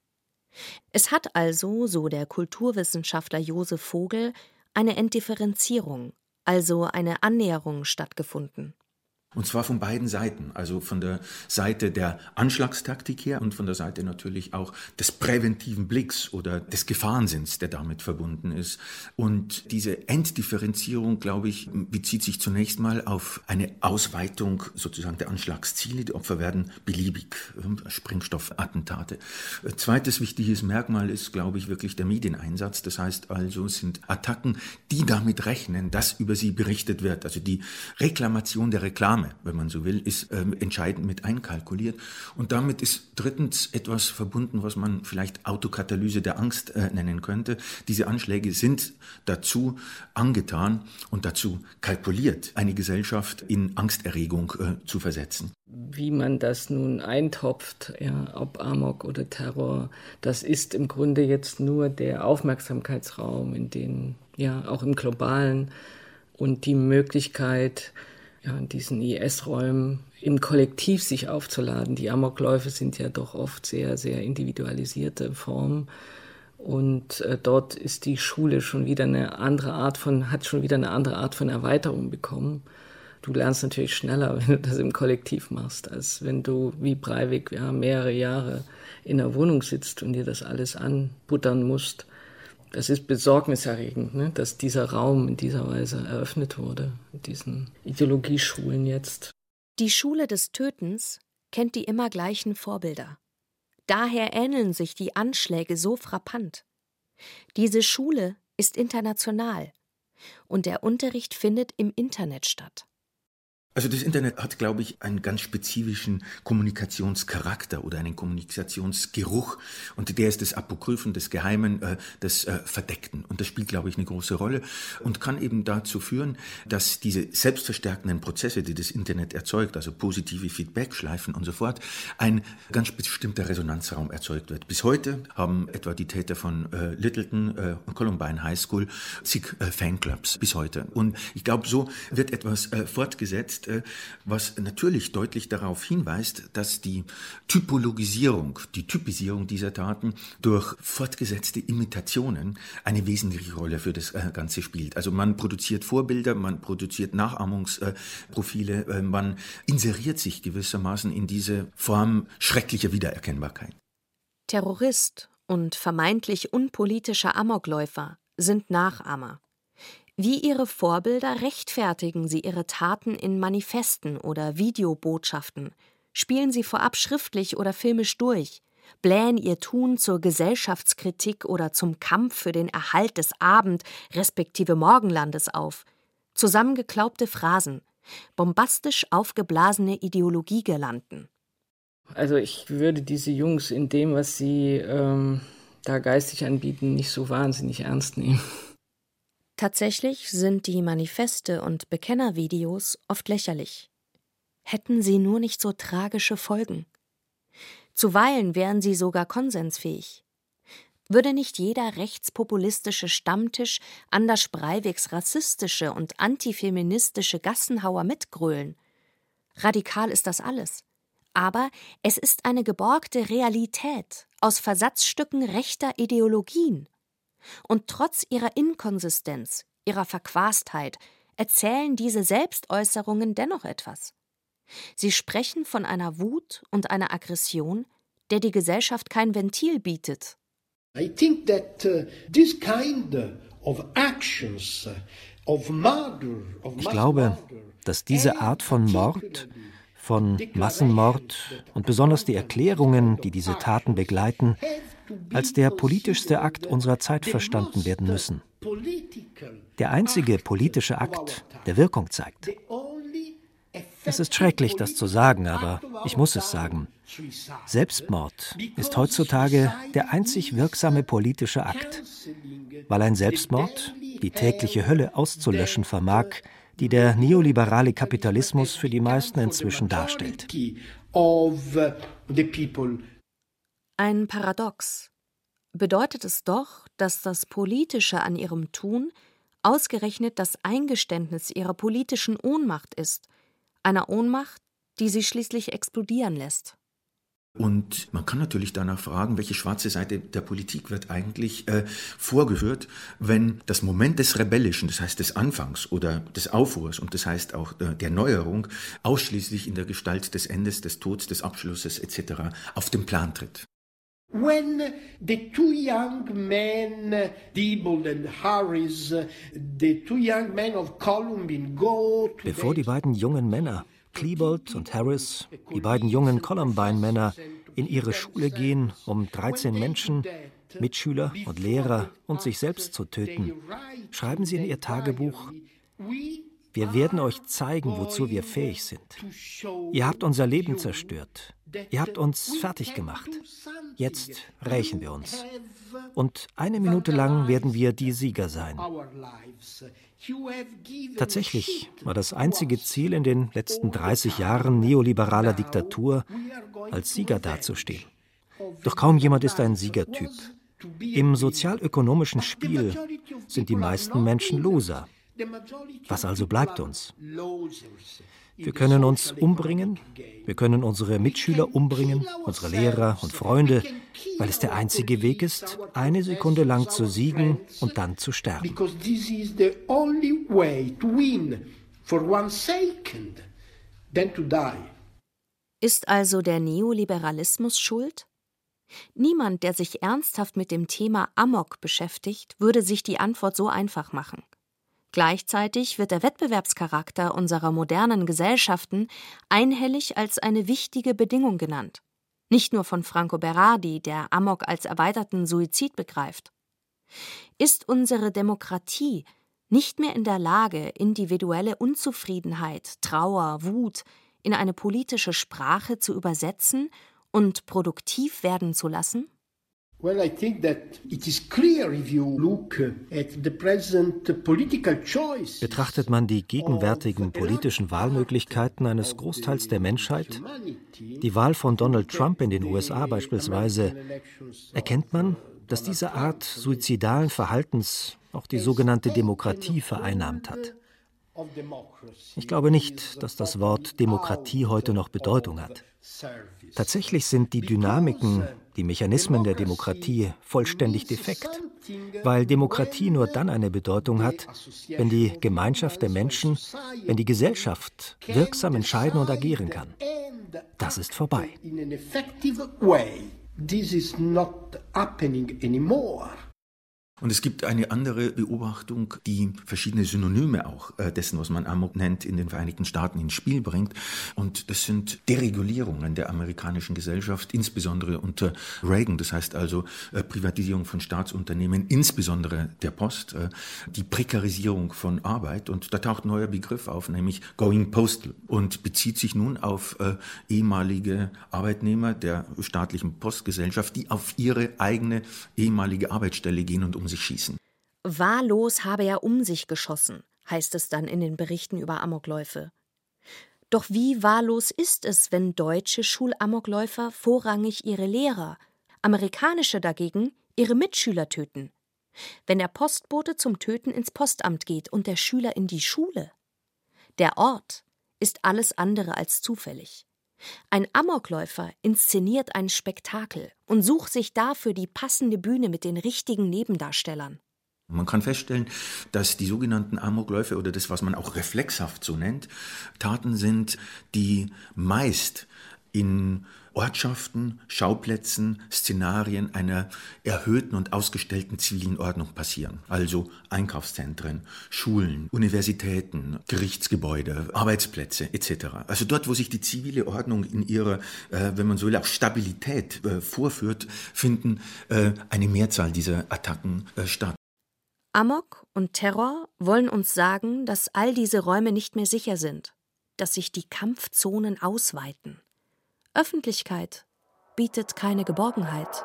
Es hat also, so der Kulturwissenschaftler Josef Vogel, eine Entdifferenzierung, also eine Annäherung stattgefunden.
Und zwar von beiden Seiten, also von der Seite der Anschlagstaktik her und von der Seite natürlich auch des präventiven Blicks oder des Gefahrensinns, der damit verbunden ist. Und diese Enddifferenzierung, glaube ich, bezieht sich zunächst mal auf eine Ausweitung sozusagen der Anschlagsziele. Die Opfer werden beliebig, äh, Sprengstoffattentate. Zweites wichtiges Merkmal ist, glaube ich, wirklich der Medieneinsatz. Das heißt also, es sind Attacken, die damit rechnen, dass über sie berichtet wird. Also die Reklamation der Reklame Name, wenn man so will, ist äh, entscheidend mit einkalkuliert. Und damit ist drittens etwas verbunden, was man vielleicht Autokatalyse der Angst äh, nennen könnte. Diese Anschläge sind dazu angetan und dazu kalkuliert, eine Gesellschaft in Angsterregung äh, zu versetzen.
Wie man das nun eintopft, ja, ob Amok oder Terror, das ist im Grunde jetzt nur der Aufmerksamkeitsraum, in den, ja, auch im globalen und die Möglichkeit, ja, in diesen IS-Räumen im Kollektiv sich aufzuladen. Die Amokläufe sind ja doch oft sehr, sehr individualisierte Formen. Und äh, dort ist die Schule schon wieder eine andere Art von, hat schon wieder eine andere Art von Erweiterung bekommen. Du lernst natürlich schneller, [laughs] wenn du das im Kollektiv machst, als wenn du wie Breivik ja, mehrere Jahre in der Wohnung sitzt und dir das alles anbuttern musst. Das ist besorgniserregend, ne, dass dieser Raum in dieser Weise eröffnet wurde, diesen Ideologieschulen jetzt.
Die Schule des Tötens kennt die immer gleichen Vorbilder. Daher ähneln sich die Anschläge so frappant. Diese Schule ist international und der Unterricht findet im Internet statt.
Also das Internet hat, glaube ich, einen ganz spezifischen Kommunikationscharakter oder einen Kommunikationsgeruch. Und der ist des Apokryphen, des Geheimen, äh, des äh, Verdeckten. Und das spielt, glaube ich, eine große Rolle und kann eben dazu führen, dass diese selbstverstärkenden Prozesse, die das Internet erzeugt, also positive Feedback-Schleifen und so fort, ein ganz bestimmter Resonanzraum erzeugt wird. Bis heute haben etwa die Täter von äh, Littleton äh, und Columbine High School zig äh, Fanclubs bis heute. Und ich glaube, so wird etwas äh, fortgesetzt, äh, was natürlich deutlich darauf hinweist, dass die Typologisierung, die Typisierung dieser Taten durch fortgesetzte Imitationen eine wesentliche Rolle für das äh, Ganze spielt. Also man produziert Vorbilder, man produziert Nachahmungsprofile, äh, man inseriert sich gewissermaßen in diese Form schrecklicher Wiedererkennbarkeit.
Terrorist und vermeintlich unpolitischer Amokläufer sind Nachahmer. Wie ihre Vorbilder rechtfertigen sie ihre Taten in Manifesten oder Videobotschaften, spielen sie vorab schriftlich oder filmisch durch, blähen ihr Tun zur Gesellschaftskritik oder zum Kampf für den Erhalt des Abend respektive Morgenlandes auf, zusammengeklaubte Phrasen, bombastisch aufgeblasene Ideologiegirlanden.
Also ich würde diese Jungs in dem, was sie ähm, da geistig anbieten, nicht so wahnsinnig ernst nehmen.
Tatsächlich sind die Manifeste und Bekennervideos oft lächerlich. Hätten sie nur nicht so tragische Folgen. Zuweilen wären sie sogar konsensfähig. Würde nicht jeder rechtspopulistische Stammtisch Anders Breiviks rassistische und antifeministische Gassenhauer mitgrölen? Radikal ist das alles. Aber es ist eine geborgte Realität aus Versatzstücken rechter Ideologien. Und trotz ihrer Inkonsistenz, ihrer Verquastheit, erzählen diese Selbstäußerungen dennoch etwas. Sie sprechen von einer Wut und einer Aggression, der die Gesellschaft kein Ventil bietet. I think that uh, this kind
of actions uh, of murder, of ich glaube, dass diese Art von Mord, von Massenmord und besonders die Erklärungen, die diese Taten begleiten, als der politischste Akt unserer Zeit verstanden werden müssen. Der einzige politische Akt, der Wirkung zeigt. Es ist schrecklich, das zu sagen, aber ich muss es sagen. Selbstmord ist heutzutage der einzig wirksame politische Akt, weil ein Selbstmord die tägliche Hölle auszulöschen vermag, die der neoliberale Kapitalismus für die meisten inzwischen darstellt.
Ein Paradox. Bedeutet es doch, dass das Politische an ihrem Tun ausgerechnet das Eingeständnis ihrer politischen Ohnmacht ist, einer Ohnmacht, die sie schließlich explodieren lässt.
Und man kann natürlich danach fragen, welche schwarze Seite der Politik wird eigentlich äh, vorgeführt, wenn das Moment des Rebellischen, das heißt des Anfangs oder des Aufruhrs und das heißt auch äh, der Neuerung, ausschließlich in der Gestalt des Endes, des Todes, des Abschlusses etc. auf den Plan tritt. When the two young men, Diebold and Harris, the two young men of Columbine go to Bevor die beiden jungen Männer, Klebold und Harris, die beiden jungen Columbine-Männer, in ihre Schule gehen, um 13 Menschen, Mitschüler und Lehrer und sich selbst zu töten, schreiben sie in ihr Tagebuch,
Wir werden euch zeigen, wozu wir fähig sind. Ihr habt unser Leben zerstört. Ihr habt uns fertig gemacht. Jetzt rächen wir uns. Und eine Minute lang werden wir die Sieger sein. Tatsächlich war das einzige Ziel in den letzten 30 Jahren neoliberaler Diktatur, als Sieger dazustehen. Doch kaum jemand ist ein Siegertyp. Im sozialökonomischen Spiel sind die meisten Menschen Loser. Was also bleibt uns? Wir können uns umbringen, wir können unsere Mitschüler umbringen, unsere Lehrer und Freunde, weil es der einzige Weg ist, eine Sekunde lang zu siegen und dann zu sterben.
Ist also der Neoliberalismus schuld? Niemand, der sich ernsthaft mit dem Thema Amok beschäftigt, würde sich die Antwort so einfach machen. Gleichzeitig wird der Wettbewerbscharakter unserer modernen Gesellschaften einhellig als eine wichtige Bedingung genannt. Nicht nur von Franco Berardi, der Amok als erweiterten Suizid begreift. Ist unsere Demokratie nicht mehr in der Lage, individuelle Unzufriedenheit, Trauer, Wut in eine politische Sprache zu übersetzen und produktiv werden zu lassen?
Betrachtet man die gegenwärtigen politischen Wahlmöglichkeiten eines Großteils der Menschheit, die Wahl von Donald Trump in den USA beispielsweise, erkennt man, dass diese Art suizidalen Verhaltens auch die sogenannte Demokratie vereinnahmt hat. Ich glaube nicht, dass das Wort Demokratie heute noch Bedeutung hat. Tatsächlich sind die Dynamiken, die Mechanismen der Demokratie vollständig defekt, weil Demokratie nur dann eine Bedeutung hat, wenn die Gemeinschaft der Menschen, wenn die Gesellschaft wirksam entscheiden und agieren kann. Das ist vorbei. This is not happening
anymore. Und es gibt eine andere Beobachtung, die verschiedene Synonyme auch äh, dessen, was man Amok nennt, in den Vereinigten Staaten ins Spiel bringt. Und das sind Deregulierungen der amerikanischen Gesellschaft, insbesondere unter Reagan. Das heißt also äh, Privatisierung von Staatsunternehmen, insbesondere der Post, äh, die Prekarisierung von Arbeit. Und da taucht ein neuer Begriff auf, nämlich Going Postal und bezieht sich nun auf ehemalige Arbeitnehmer der staatlichen Postgesellschaft, die auf ihre eigene ehemalige Arbeitsstelle gehen und um um sich schießen.
Wahllos habe er um sich geschossen, heißt es dann in den Berichten über Amokläufe. Doch wie wahllos ist es, wenn deutsche Schulamokläufer vorrangig ihre Lehrer, amerikanische dagegen ihre Mitschüler töten? Wenn der Postbote zum Töten ins Postamt geht und der Schüler in die Schule? Der Ort ist alles andere als zufällig. Ein Amokläufer inszeniert ein Spektakel und sucht sich dafür die passende Bühne mit den richtigen Nebendarstellern.
Man kann feststellen, dass die sogenannten Amokläufe oder das, was man auch reflexhaft so nennt, Taten sind, die meist in Ortschaften, Schauplätzen, Szenarien einer erhöhten und ausgestellten zivilen Ordnung passieren. Also Einkaufszentren, Schulen, Universitäten, Gerichtsgebäude, Arbeitsplätze etc. Also dort, wo sich die zivile Ordnung in ihrer, äh, wenn man so will, auch Stabilität äh, vorführt, finden äh, eine Mehrzahl dieser Attacken äh, statt.
Amok und Terror wollen uns sagen, dass all diese Räume nicht mehr sicher sind, dass sich die Kampfzonen ausweiten. Öffentlichkeit bietet keine Geborgenheit.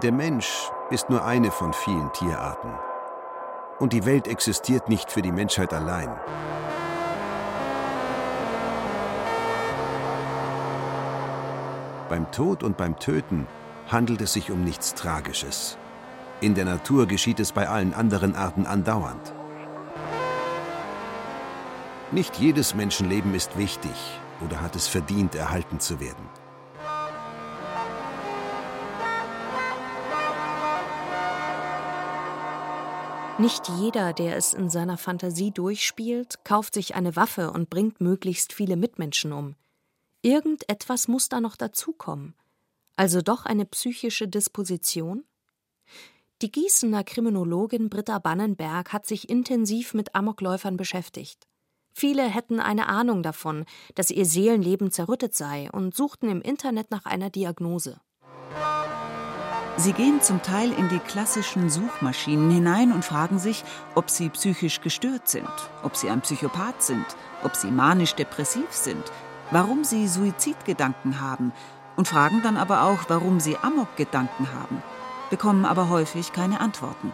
Der Mensch ist nur eine von vielen Tierarten. Und die Welt existiert nicht für die Menschheit allein. Beim Tod und beim Töten handelt es sich um nichts Tragisches. In der Natur geschieht es bei allen anderen Arten andauernd. Nicht jedes Menschenleben ist wichtig oder hat es verdient, erhalten zu werden?
Nicht jeder, der es in seiner Fantasie durchspielt, kauft sich eine Waffe und bringt möglichst viele Mitmenschen um. Irgendetwas muss da noch dazukommen. Also doch eine psychische Disposition? Die Gießener Kriminologin Britta Bannenberg hat sich intensiv mit Amokläufern beschäftigt. Viele hätten eine Ahnung davon, dass ihr Seelenleben zerrüttet sei und suchten im Internet nach einer Diagnose.
Sie gehen zum Teil in die klassischen Suchmaschinen hinein und fragen sich, ob sie psychisch gestört sind, ob sie ein Psychopath sind, ob sie manisch-depressiv sind, warum sie Suizidgedanken haben und fragen dann aber auch, warum sie Amok-Gedanken haben, bekommen aber häufig keine Antworten.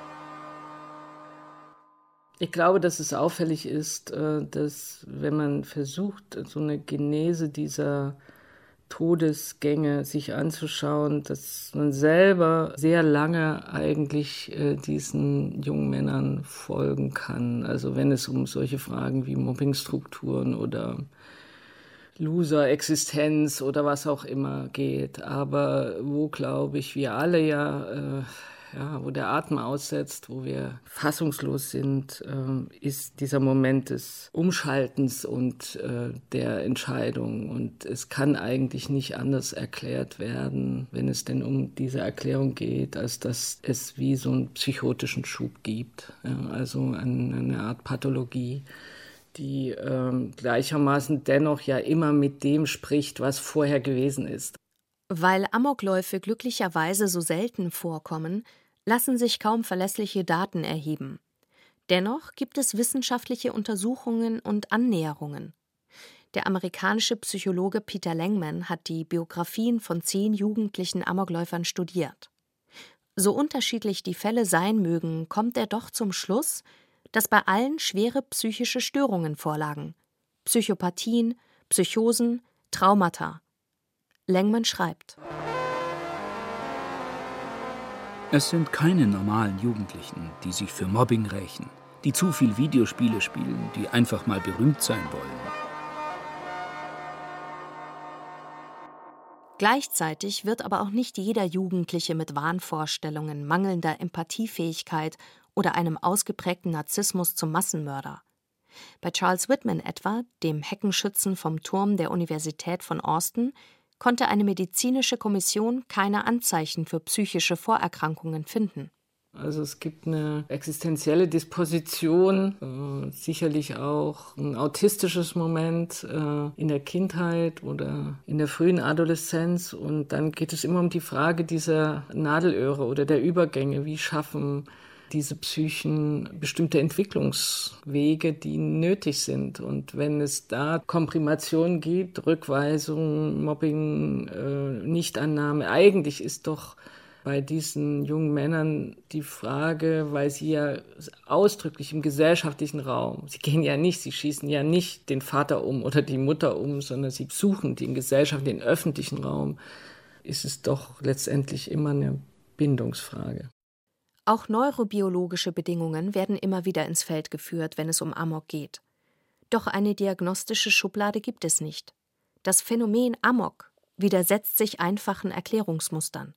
Ich glaube, dass es auffällig ist, äh, dass wenn man versucht, so eine Genese dieser Todesgänge sich anzuschauen, dass man selber sehr lange eigentlich äh, diesen jungen Männern folgen kann. Also wenn es um solche Fragen wie Mobbingstrukturen oder Loser-Existenz oder was auch immer geht. Aber wo, glaube ich, wir alle ja äh, ja, wo der Atem aussetzt, wo wir fassungslos sind, äh, ist dieser Moment des Umschaltens und äh, der Entscheidung. Und es kann eigentlich nicht anders erklärt werden, wenn es denn um diese Erklärung geht, als dass es wie so einen psychotischen Schub gibt. Ja, also eine, eine Art Pathologie die ähm, gleichermaßen dennoch ja immer mit dem spricht, was vorher gewesen ist.
Weil Amokläufe glücklicherweise so selten vorkommen, lassen sich kaum verlässliche Daten erheben. Dennoch gibt es wissenschaftliche Untersuchungen und Annäherungen. Der amerikanische Psychologe Peter Langman hat die Biografien von zehn jugendlichen Amokläufern studiert. So unterschiedlich die Fälle sein mögen, kommt er doch zum Schluss, dass bei allen schwere psychische Störungen vorlagen. Psychopathien, Psychosen, Traumata. Langman schreibt.
Es sind keine normalen Jugendlichen, die sich für Mobbing rächen, die zu viel Videospiele spielen, die einfach mal berühmt sein wollen.
Gleichzeitig wird aber auch nicht jeder Jugendliche mit Wahnvorstellungen, mangelnder Empathiefähigkeit oder einem ausgeprägten Narzissmus zum Massenmörder. Bei Charles Whitman etwa, dem Heckenschützen vom Turm der Universität von Austin, konnte eine medizinische Kommission keine Anzeichen für psychische Vorerkrankungen finden.
Also es gibt eine existenzielle Disposition, äh, sicherlich auch ein autistisches Moment äh, in der Kindheit oder in der frühen Adoleszenz. Und dann geht es immer um die Frage dieser Nadelöhre oder der Übergänge. Wie schaffen diese Psychen bestimmte Entwicklungswege, die nötig sind. Und wenn es da Komprimation gibt, Rückweisung, Mobbing, äh, Nichtannahme, eigentlich ist doch bei diesen jungen Männern die Frage, weil sie ja ausdrücklich im gesellschaftlichen Raum, sie gehen ja nicht, sie schießen ja nicht den Vater um oder die Mutter um, sondern sie suchen den Gesellschaft, den öffentlichen Raum, ist es doch letztendlich immer eine Bindungsfrage.
Auch neurobiologische Bedingungen werden immer wieder ins Feld geführt, wenn es um Amok geht. Doch eine diagnostische Schublade gibt es nicht. Das Phänomen Amok widersetzt sich einfachen Erklärungsmustern.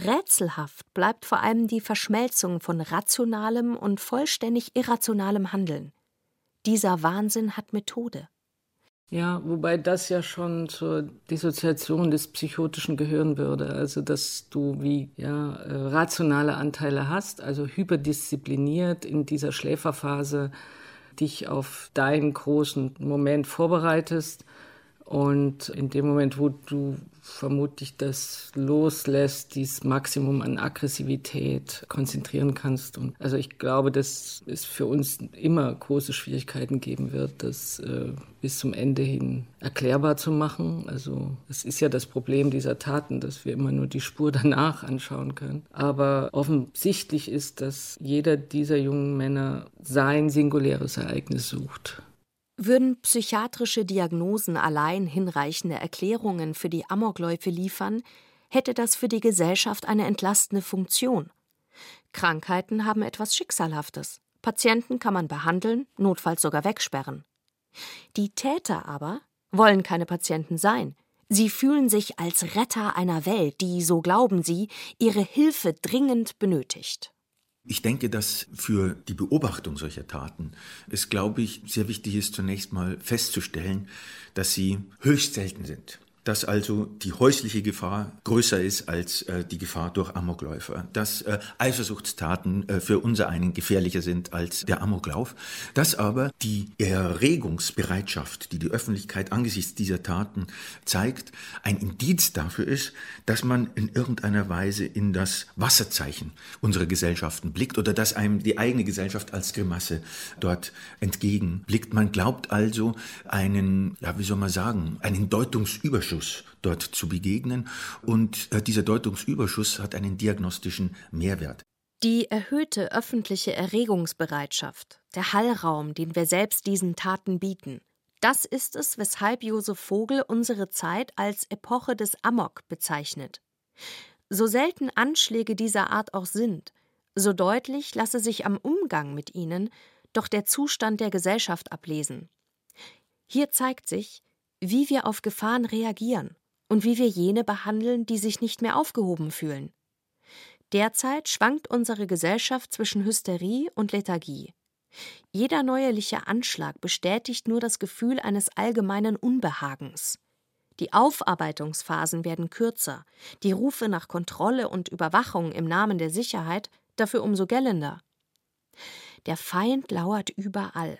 Rätselhaft bleibt vor allem die Verschmelzung von rationalem und vollständig irrationalem Handeln. Dieser Wahnsinn hat Methode.
Ja, wobei das ja schon zur Dissoziation des Psychotischen gehören würde. Also, dass du wie ja, äh, rationale Anteile hast, also hyperdiszipliniert in dieser Schläferphase dich auf deinen großen Moment vorbereitest und in dem Moment, wo du vermutlich das loslässt, dieses Maximum an Aggressivität konzentrieren kannst. Und also ich glaube, dass es für uns immer große Schwierigkeiten geben wird, das äh, bis zum Ende hin erklärbar zu machen. Also es ist ja das Problem dieser Taten, dass wir immer nur die Spur [laughs] danach anschauen können. Aber offensichtlich ist, dass jeder dieser jungen Männer sein singuläres Ereignis sucht.
Würden psychiatrische Diagnosen allein hinreichende Erklärungen für die Amokläufe liefern, hätte das für die Gesellschaft eine entlastende Funktion. Krankheiten haben etwas Schicksalhaftes. Patienten kann man behandeln, notfalls sogar wegsperren. Die Täter aber wollen keine Patienten sein. Sie fühlen sich als Retter einer Welt, die, so glauben sie, ihre Hilfe dringend benötigt.
Ich denke, dass für die Beobachtung solcher Taten es, glaube ich, sehr wichtig ist, zunächst mal festzustellen, dass sie höchst selten sind. Dass also die häusliche Gefahr größer ist als äh, die Gefahr durch Amokläufer, dass äh, Eifersuchtstaten äh, für unser einen gefährlicher sind als der Amoklauf, dass aber die Erregungsbereitschaft, die die Öffentlichkeit angesichts dieser Taten zeigt, ein Indiz dafür ist, dass man in irgendeiner Weise in das Wasserzeichen unserer Gesellschaften blickt oder dass einem die eigene Gesellschaft als Grimasse dort entgegenblickt. Man glaubt also einen, ja, wie soll man sagen, einen Deutungsüberschuss dort zu begegnen und äh, dieser Deutungsüberschuss hat einen diagnostischen Mehrwert.
Die erhöhte öffentliche Erregungsbereitschaft, der Hallraum, den wir selbst diesen Taten bieten, das ist es, weshalb Josef Vogel unsere Zeit als Epoche des Amok bezeichnet. So selten Anschläge dieser Art auch sind, so deutlich lasse sich am Umgang mit ihnen doch der Zustand der Gesellschaft ablesen. Hier zeigt sich, wie wir auf Gefahren reagieren und wie wir jene behandeln, die sich nicht mehr aufgehoben fühlen. Derzeit schwankt unsere Gesellschaft zwischen Hysterie und Lethargie. Jeder neuerliche Anschlag bestätigt nur das Gefühl eines allgemeinen Unbehagens. Die Aufarbeitungsphasen werden kürzer, die Rufe nach Kontrolle und Überwachung im Namen der Sicherheit dafür umso gellender. Der Feind lauert überall.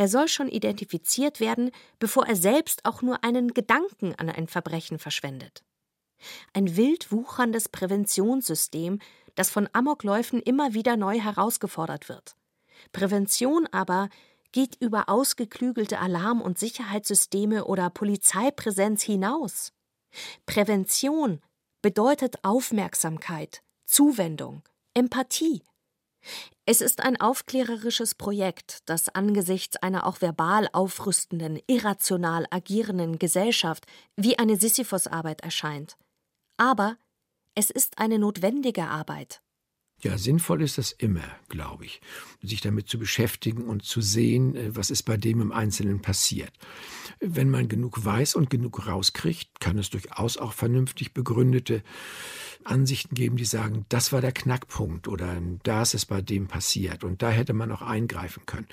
Er soll schon identifiziert werden, bevor er selbst auch nur einen Gedanken an ein Verbrechen verschwendet. Ein wild wucherndes Präventionssystem, das von Amokläufen immer wieder neu herausgefordert wird. Prävention aber geht über ausgeklügelte Alarm- und Sicherheitssysteme oder Polizeipräsenz hinaus. Prävention bedeutet Aufmerksamkeit, Zuwendung, Empathie. Es ist ein aufklärerisches Projekt, das angesichts einer auch verbal aufrüstenden, irrational agierenden Gesellschaft wie eine Sisyphusarbeit erscheint. Aber es ist eine notwendige Arbeit.
Ja, sinnvoll ist das immer, glaube ich, sich damit zu beschäftigen und zu sehen, äh, was ist bei dem im Einzelnen passiert. Wenn man genug weiß und genug rauskriegt, kann es durchaus auch vernünftig begründete Ansichten geben, die sagen, das war der Knackpunkt oder da ist es bei dem passiert und da hätte man auch eingreifen können.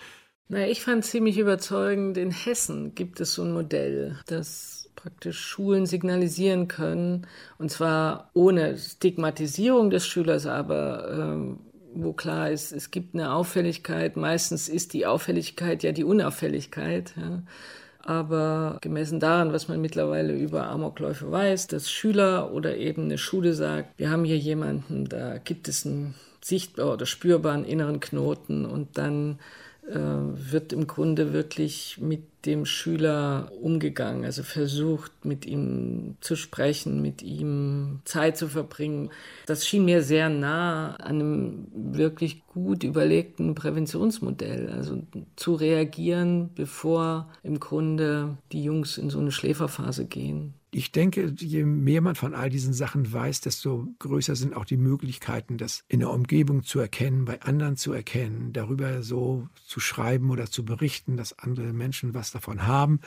Na, ich fand ziemlich überzeugend, in Hessen gibt es so ein Modell, das praktisch Schulen signalisieren können, und zwar ohne Stigmatisierung des Schülers, aber ähm, wo klar ist, es gibt eine Auffälligkeit. Meistens ist die Auffälligkeit ja die Unauffälligkeit. Ja. Aber gemessen daran, was man mittlerweile über Amokläufe weiß, dass Schüler oder eben eine Schule sagt, wir haben hier jemanden, da gibt es einen sichtbar oder spürbaren inneren Knoten und dann äh, wird im Grunde wirklich mit dem Schüler umgegangen, also versucht, mit ihm zu sprechen, mit ihm Zeit zu verbringen. Das schien mir sehr nah an einem wirklich gut überlegten Präventionsmodell, also zu reagieren, bevor im Grunde die Jungs in so eine Schläferphase gehen.
Ich denke, je mehr man von all diesen Sachen weiß, desto größer sind auch die Möglichkeiten, das in der Umgebung zu erkennen, bei anderen zu erkennen, darüber so zu schreiben oder zu berichten, dass andere Menschen was davon haben,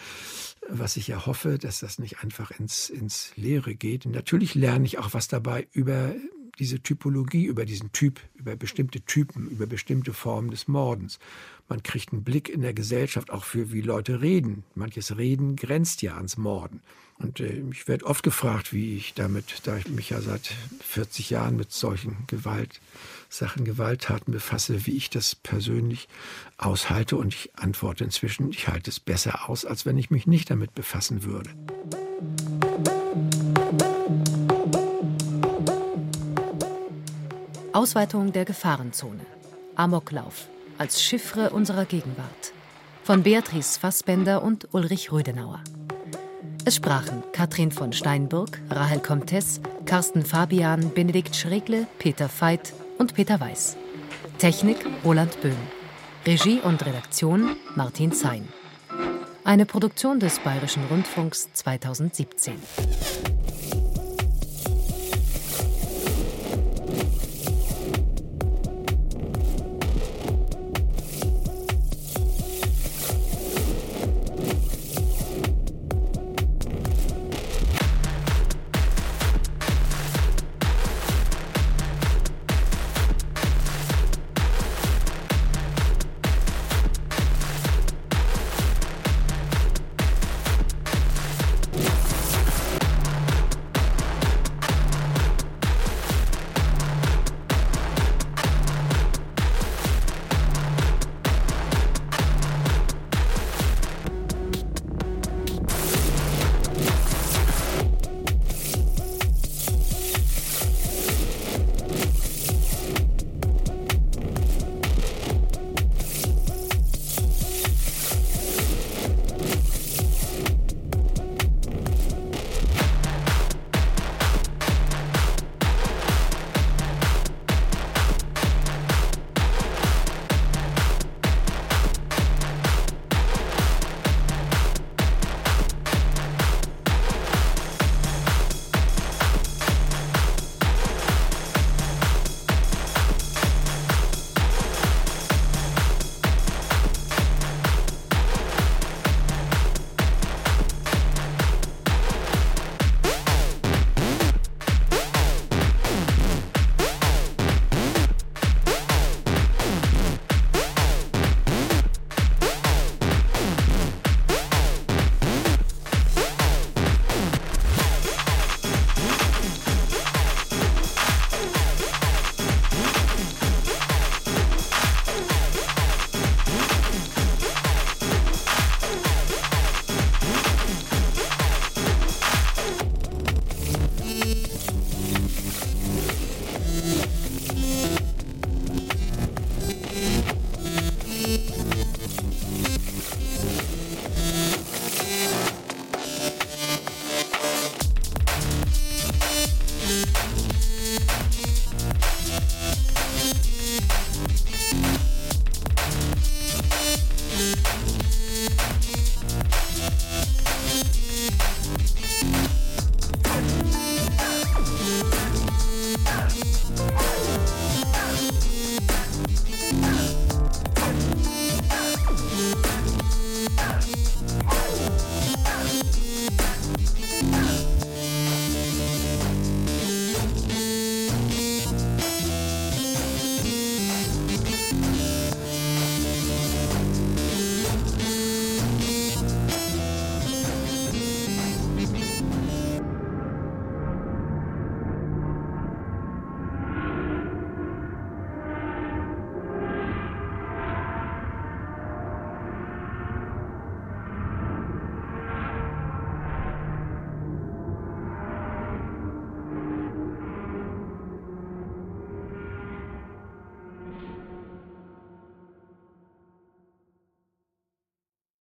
was ich ja hoffe, dass das nicht einfach ins, ins Leere geht. Und natürlich lerne ich auch was dabei über diese Typologie, über diesen Typ, über bestimmte Typen, über bestimmte Formen des Mordens. Man kriegt einen Blick in der Gesellschaft auch für, wie Leute reden. Manches Reden grenzt ja ans Morden. Und äh, ich werde oft gefragt, wie ich damit, da ich mich ja seit 40 Jahren mit solchen Gewaltsachen, Gewalttaten befasse, wie ich das persönlich aushalte. Und ich antworte inzwischen, ich halte es besser aus, als wenn ich mich nicht damit befassen würde.
Ausweitung der Gefahrenzone. Amoklauf als Chiffre unserer Gegenwart. Von Beatrice Fassbender und Ulrich Rödenauer. Es sprachen Katrin von Steinburg, Rahel Comtes, Carsten Fabian, Benedikt Schregle, Peter Veit und Peter Weiß. Technik Roland Böhm. Regie und Redaktion Martin Zein. Eine Produktion des Bayerischen Rundfunks 2017.